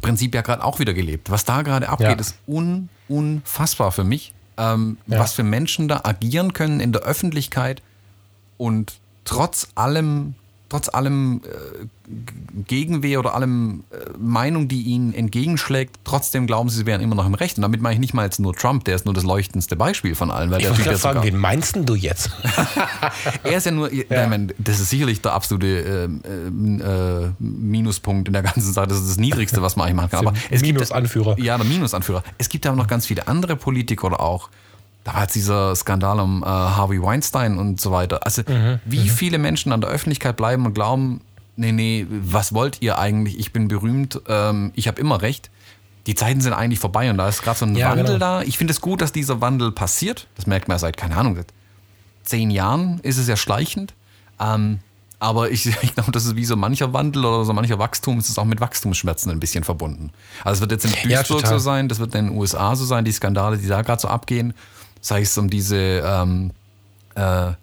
Speaker 1: Prinzip ja gerade auch wieder gelebt. Was da gerade abgeht,
Speaker 2: Ja.
Speaker 1: ist un, unfassbar für mich. Ähm,
Speaker 2: Ja.
Speaker 1: Was für Menschen da agieren können in der Öffentlichkeit und trotz allem, trotz allem äh, Gegenwehr oder allem äh, Meinung, die ihnen entgegenschlägt, trotzdem glauben sie, sie wären immer noch im Recht. Und damit meine ich nicht mal jetzt nur Trump, der ist nur das leuchtendste Beispiel von allen. Weil
Speaker 2: Ich wollte
Speaker 1: ja
Speaker 2: gerade fragen,
Speaker 1: sogar,
Speaker 2: wen meinst denn du jetzt?
Speaker 1: er ist ja nur, ich meine, das ist sicherlich der absolute ähm, äh, Minuspunkt in der ganzen Sache. Das ist das Niedrigste, was man eigentlich machen kann. Aber es gibt,
Speaker 2: Minusanführer.
Speaker 1: ja, der Minusanführer. Es gibt aber noch ganz viele andere Politiker oder auch, da war jetzt dieser Skandal um äh, Harvey Weinstein und so weiter. Also, wie viele Menschen an der Öffentlichkeit bleiben und glauben, nee, nee, was wollt ihr eigentlich? Ich bin berühmt, ähm, ich habe immer recht. Die Zeiten sind eigentlich vorbei und da ist gerade so ein
Speaker 2: Ja,
Speaker 1: Wandel
Speaker 2: genau.
Speaker 1: da. Ich finde es gut, dass dieser Wandel passiert. Das merkt man ja seit, keine Ahnung, seit zehn Jahren ist es ja schleichend. Ähm, aber ich, ich glaube, das ist wie so mancher Wandel oder so mancher Wachstum, ist es auch mit Wachstumsschmerzen ein bisschen verbunden. Also es wird jetzt in
Speaker 2: Ja,
Speaker 1: Duisburg
Speaker 2: total.
Speaker 1: so sein, das wird in den USA so sein, die Skandale, die da gerade so abgehen, sei es um diese, ähm, äh, äh,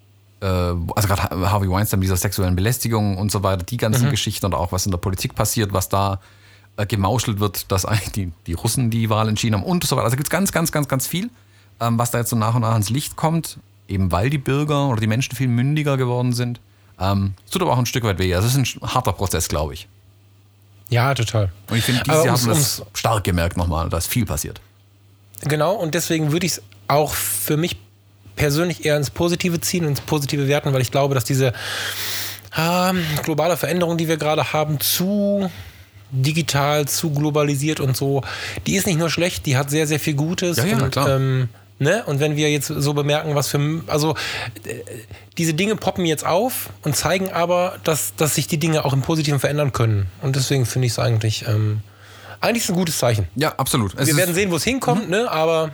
Speaker 1: also gerade Harvey Weinstein, dieser sexuellen Belästigung und so weiter, die ganzen
Speaker 2: Mhm.
Speaker 1: Geschichten und auch was in der Politik passiert, was da äh, gemauschelt wird, dass eigentlich die, die Russen die Wahl entschieden haben und so weiter. Also gibt es ganz, ganz, ganz, ganz viel, ähm, was da jetzt so nach und nach ans Licht kommt, eben weil die Bürger oder die Menschen viel mündiger geworden sind. Ähm, es tut aber auch ein Stück weit weh. Also es ist ein harter Prozess, glaube ich.
Speaker 2: Ja, total.
Speaker 1: Und ich finde,
Speaker 2: Aber
Speaker 1: dieses Jahr
Speaker 2: ums-
Speaker 1: haben wir das stark gemerkt nochmal, da ist viel passiert.
Speaker 2: Genau, und deswegen würde ich es auch für mich persönlich eher ins Positive ziehen ins Positive werten, weil ich glaube, dass diese ähm, globale Veränderung, die wir gerade haben, zu digital, zu globalisiert und so, die ist nicht nur schlecht, die hat sehr, sehr viel Gutes.
Speaker 1: Ja, ja,
Speaker 2: und,
Speaker 1: klar.
Speaker 2: Ähm, ne? und wenn wir jetzt so bemerken, was für, also äh, diese Dinge poppen jetzt auf und zeigen aber, dass, dass sich die Dinge auch im Positiven verändern können. Und deswegen finde ich es eigentlich, ähm, eigentlich ein gutes Zeichen.
Speaker 1: Ja, absolut. Es
Speaker 2: Wir werden sehen, wo es hinkommt, ne? aber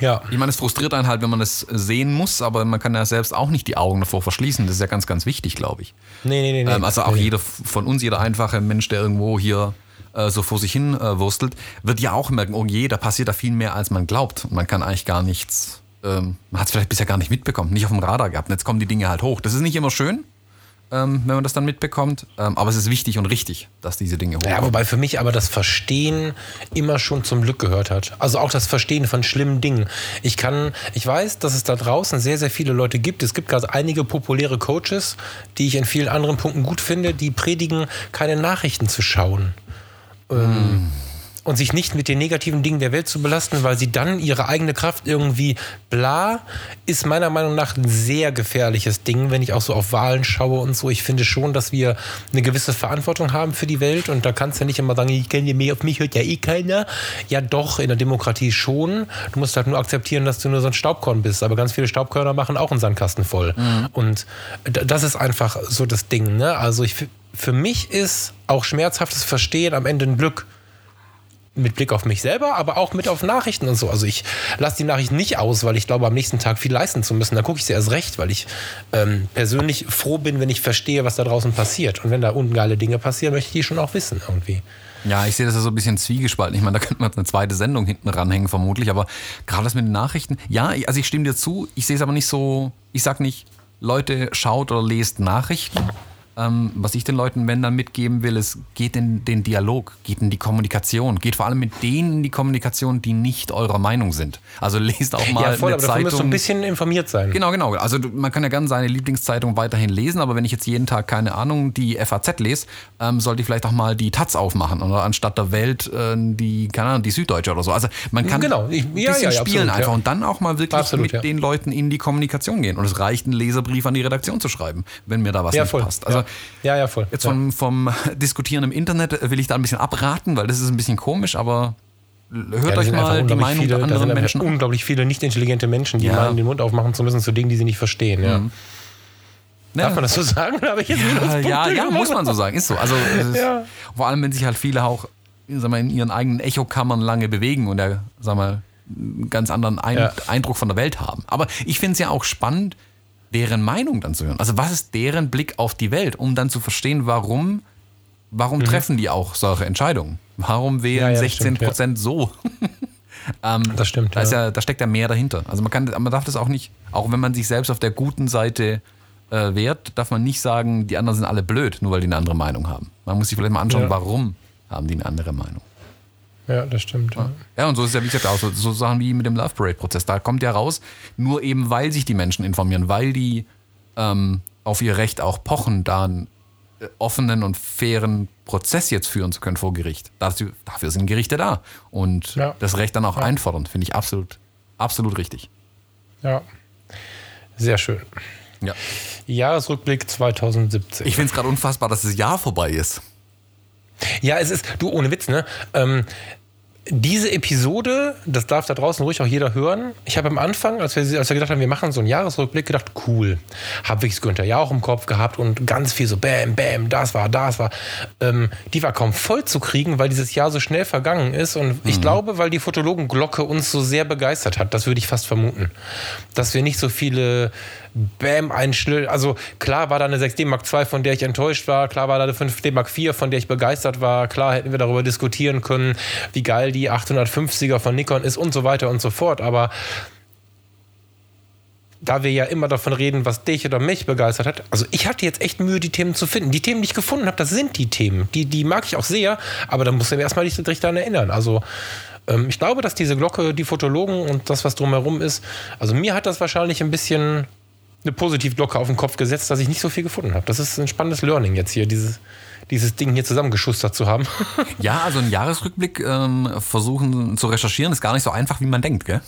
Speaker 2: Ja.
Speaker 1: Ich meine, es frustriert einen halt, wenn man das sehen muss, aber man kann ja selbst auch nicht die Augen davor verschließen. Das ist ja ganz, ganz wichtig, glaube ich.
Speaker 2: Nee, nee, nee. nee.
Speaker 1: Ähm, also auch
Speaker 2: nee.
Speaker 1: jeder von uns, jeder einfache Mensch, der irgendwo hier äh, so vor sich hin äh, wurstelt, wird ja auch merken, oh je, da passiert da viel mehr, als man glaubt. Und man kann eigentlich gar nichts, ähm, man hat es vielleicht bisher gar nicht mitbekommen, nicht auf dem Radar gehabt. Und jetzt kommen die Dinge halt hoch. Das ist nicht immer schön, ähm, wenn man das dann mitbekommt, ähm, aber es ist wichtig und richtig, dass diese Dinge hochkommen.
Speaker 2: Ja, wobei für mich aber das Verstehen immer schon zum Glück gehört hat. Also auch das Verstehen von schlimmen Dingen. Ich kann, ich weiß, dass es da draußen sehr, sehr viele Leute gibt. Es gibt gerade einige populäre Coaches, die ich in vielen anderen Punkten gut finde, die predigen, keine Nachrichten zu schauen. Ähm, und sich nicht mit den negativen Dingen der Welt zu belasten, weil sie dann ihre eigene Kraft irgendwie bla, ist meiner Meinung nach ein sehr gefährliches Ding, wenn ich auch so auf Wahlen schaue und so. Ich finde schon, dass wir eine gewisse Verantwortung haben für die Welt und da kannst du ja nicht immer sagen, ich kenne mehr, auf mich hört ja eh keiner. Ja doch, in der Demokratie schon. Du musst halt nur akzeptieren, dass du nur so ein Staubkorn bist, aber ganz viele Staubkörner machen auch einen Sandkasten voll. Und d- das ist einfach so das Ding. Ne? Also ich, für mich ist auch schmerzhaftes Verstehen am Ende ein Glück mit Blick auf mich selber, aber auch mit auf Nachrichten und so. Also ich lasse die Nachrichten nicht aus, weil ich glaube, am nächsten Tag viel leisten zu müssen. Da gucke ich sie erst recht, weil ich ähm, persönlich froh bin, wenn ich verstehe, was da draußen passiert. Und wenn da unten geile Dinge passieren, möchte ich die schon auch wissen irgendwie.
Speaker 1: Ja, ich sehe das ja so ein bisschen zwiegespalten. Ich meine, da könnte man eine zweite Sendung hinten ranhängen, vermutlich. Aber gerade das mit den Nachrichten, ja, also ich stimme dir zu. Ich sehe es aber nicht so, ich sag nicht, Leute, schaut oder lest Nachrichten. Ähm, was ich den Leuten, wenn dann mitgeben will, ist, geht in den Dialog, geht in die Kommunikation, geht vor allem mit denen in die Kommunikation, die nicht eurer Meinung sind. Also lest auch mal
Speaker 2: ja, voll,
Speaker 1: eine
Speaker 2: aber dafür musst du
Speaker 1: Zeitung.
Speaker 2: ein bisschen informiert sein.
Speaker 1: Genau, genau. Also man kann ja gerne seine Lieblingszeitung weiterhin lesen, aber wenn ich jetzt jeden Tag, keine Ahnung, die FAZ lese, ähm, sollte ich vielleicht auch mal die Taz aufmachen oder anstatt der Welt äh, die, keine Ahnung, die Süddeutsche oder so. Also man kann
Speaker 2: Genau. Ich-
Speaker 1: ein bisschen
Speaker 2: ja, ja,
Speaker 1: spielen
Speaker 2: absolut,
Speaker 1: einfach und dann auch mal wirklich
Speaker 2: Absolut,
Speaker 1: mit den Leuten in die Kommunikation gehen. Und es reicht, einen Leserbrief an die Redaktion zu schreiben, wenn mir da was nicht
Speaker 2: voll.
Speaker 1: passt. Also
Speaker 2: ja, ja, voll.
Speaker 1: Jetzt
Speaker 2: ja.
Speaker 1: vom, vom Diskutieren im Internet will ich da ein bisschen abraten, weil das ist ein bisschen komisch, aber hört
Speaker 2: Ja,
Speaker 1: euch mal die Meinung
Speaker 2: viele,
Speaker 1: der anderen Menschen an.
Speaker 2: unglaublich viele nicht intelligente Menschen, die
Speaker 1: Ja.
Speaker 2: meinen, den Mund aufmachen zu müssen zu Dingen, die sie nicht verstehen. Ja. Darf man das so sagen? Da habe ich jetzt
Speaker 1: Ja, ja, ja, muss man so sagen. Ist so. Also, ist. Vor allem, wenn sich halt viele auch sag mal, in ihren eigenen Echokammern lange bewegen und ja, sag mal, einen ganz anderen. Eindruck von der Welt haben. Aber ich finde es ja auch spannend, deren Meinung dann zu hören. Also, was ist deren Blick auf die Welt, um dann zu verstehen, warum, warum treffen die auch solche Entscheidungen? Warum wählen
Speaker 2: Mhm. Ja, ja, das
Speaker 1: 16
Speaker 2: stimmt, ja.
Speaker 1: Prozent so?
Speaker 2: Das stimmt.
Speaker 1: Da,
Speaker 2: ja.
Speaker 1: da steckt ja mehr dahinter. Also man, kann, man darf das auch nicht, auch wenn man sich selbst auf der guten Seite äh, wehrt, darf man nicht sagen, die anderen sind alle blöd, nur weil die eine andere Meinung haben. Man muss sich vielleicht mal anschauen, warum haben die eine andere Meinung.
Speaker 2: Ja, das stimmt. Ja.
Speaker 1: Ja, und so ist es ja, wie gesagt, auch so, so Sachen wie mit dem Love Parade-Prozess. Da kommt ja raus, nur eben weil sich die Menschen informieren, weil die ähm, auf ihr Recht auch pochen, da einen äh, offenen und fairen Prozess jetzt führen zu können vor Gericht. Dafür, dafür sind Gerichte da. Und
Speaker 2: Ja.
Speaker 1: das Recht dann auch einfordern, finde ich absolut, absolut richtig.
Speaker 2: ja. Sehr schön.
Speaker 1: Ja.
Speaker 2: Jahresrückblick 2017.
Speaker 1: Ich finde es gerade unfassbar, dass das Jahr vorbei ist.
Speaker 2: Ja, es ist, du, ohne Witz, ne? Ähm, diese Episode, das darf da draußen ruhig auch jeder hören. Ich habe am Anfang, als wir, als wir gedacht haben, wir machen so einen Jahresrückblick, gedacht, cool. Habe wirklich das Günther ja auch im Kopf gehabt und ganz viel so Bam, Bam, das war, das war. Ähm, die war kaum voll zu kriegen, weil dieses Jahr so schnell vergangen ist. Und ich glaube, weil die Fotologenglocke uns so sehr begeistert hat, das würde ich fast vermuten. Dass wir nicht so viele Bam einschlü Also klar war da eine 6D Mark II, von der ich enttäuscht war. Klar war da eine 5D Mark IV, von der ich begeistert war. Klar hätten wir darüber diskutieren können, wie geil die 850er von Nikon ist und so weiter und so fort. Aber da wir ja immer davon reden, was dich oder mich begeistert hat. Also ich hatte jetzt echt Mühe, die Themen zu finden. Die Themen, die ich gefunden habe, das sind die Themen. Die, die mag ich auch sehr, aber da muss ich mir erstmal nicht richtig daran erinnern. Also ähm, ich glaube, dass diese Glocke, die Fotologen und das, was drumherum ist, also mir hat das wahrscheinlich ein bisschen eine Positivglocke auf den Kopf gesetzt, dass ich nicht so viel gefunden habe. Das ist ein spannendes Learning jetzt hier, dieses, dieses Ding hier zusammengeschustert zu haben.
Speaker 1: Ja, also einen Jahresrückblick ähm, versuchen zu recherchieren ist gar nicht so einfach, wie man denkt, gell?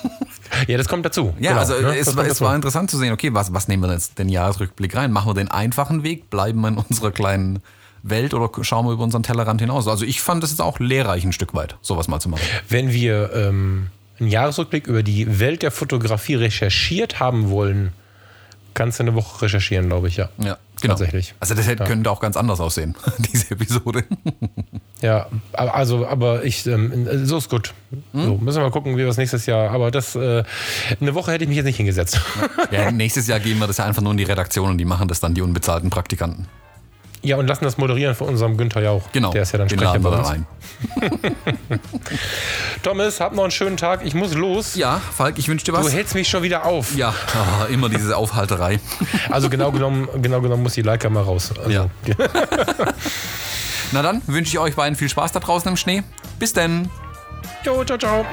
Speaker 2: ja, das kommt dazu.
Speaker 1: Ja,
Speaker 2: Genau,
Speaker 1: also
Speaker 2: ne?
Speaker 1: es, war- es war interessant zu sehen, okay, was, was nehmen wir jetzt den Jahresrückblick rein? Machen wir den einfachen Weg, bleiben wir in unserer kleinen Welt oder schauen wir über unseren Tellerrand hinaus? Also ich fand das jetzt auch lehrreich ein Stück weit, sowas mal zu machen.
Speaker 2: Wenn wir ähm, einen Jahresrückblick über die Welt der Fotografie recherchiert haben wollen, kannst du eine Woche recherchieren, glaube ich, ja.
Speaker 1: Ja, genau.
Speaker 2: Tatsächlich.
Speaker 1: Also das hätte, könnte auch ganz anders aussehen, diese Episode.
Speaker 2: Ja, aber- also, aber ich, ähm, so ist gut. So, müssen wir mal gucken, wie wir das nächstes Jahr, aber das, äh, eine Woche hätte ich mich jetzt nicht hingesetzt.
Speaker 1: Ja, nächstes Jahr geben wir das ja einfach nur in die Redaktion und die machen das dann, die unbezahlten Praktikanten.
Speaker 2: Ja, und lassen das moderieren von unserem Günther Jauch.
Speaker 1: Genau,
Speaker 2: Der ist ja dann
Speaker 1: den
Speaker 2: Sprecher bei uns.
Speaker 1: ein.
Speaker 2: Thomas, hab noch einen schönen Tag. Ich muss los.
Speaker 1: Ja, Falk, ich wünsche dir
Speaker 2: Du
Speaker 1: was.
Speaker 2: hältst mich schon wieder auf.
Speaker 1: Ja, ah, immer diese Aufhalterei.
Speaker 2: Also genau genommen, genau genommen muss die Leica mal raus. Also,
Speaker 1: Ja. Na dann wünsche ich euch beiden viel Spaß da draußen im Schnee. Bis denn.
Speaker 2: Jo, ciao, ciao.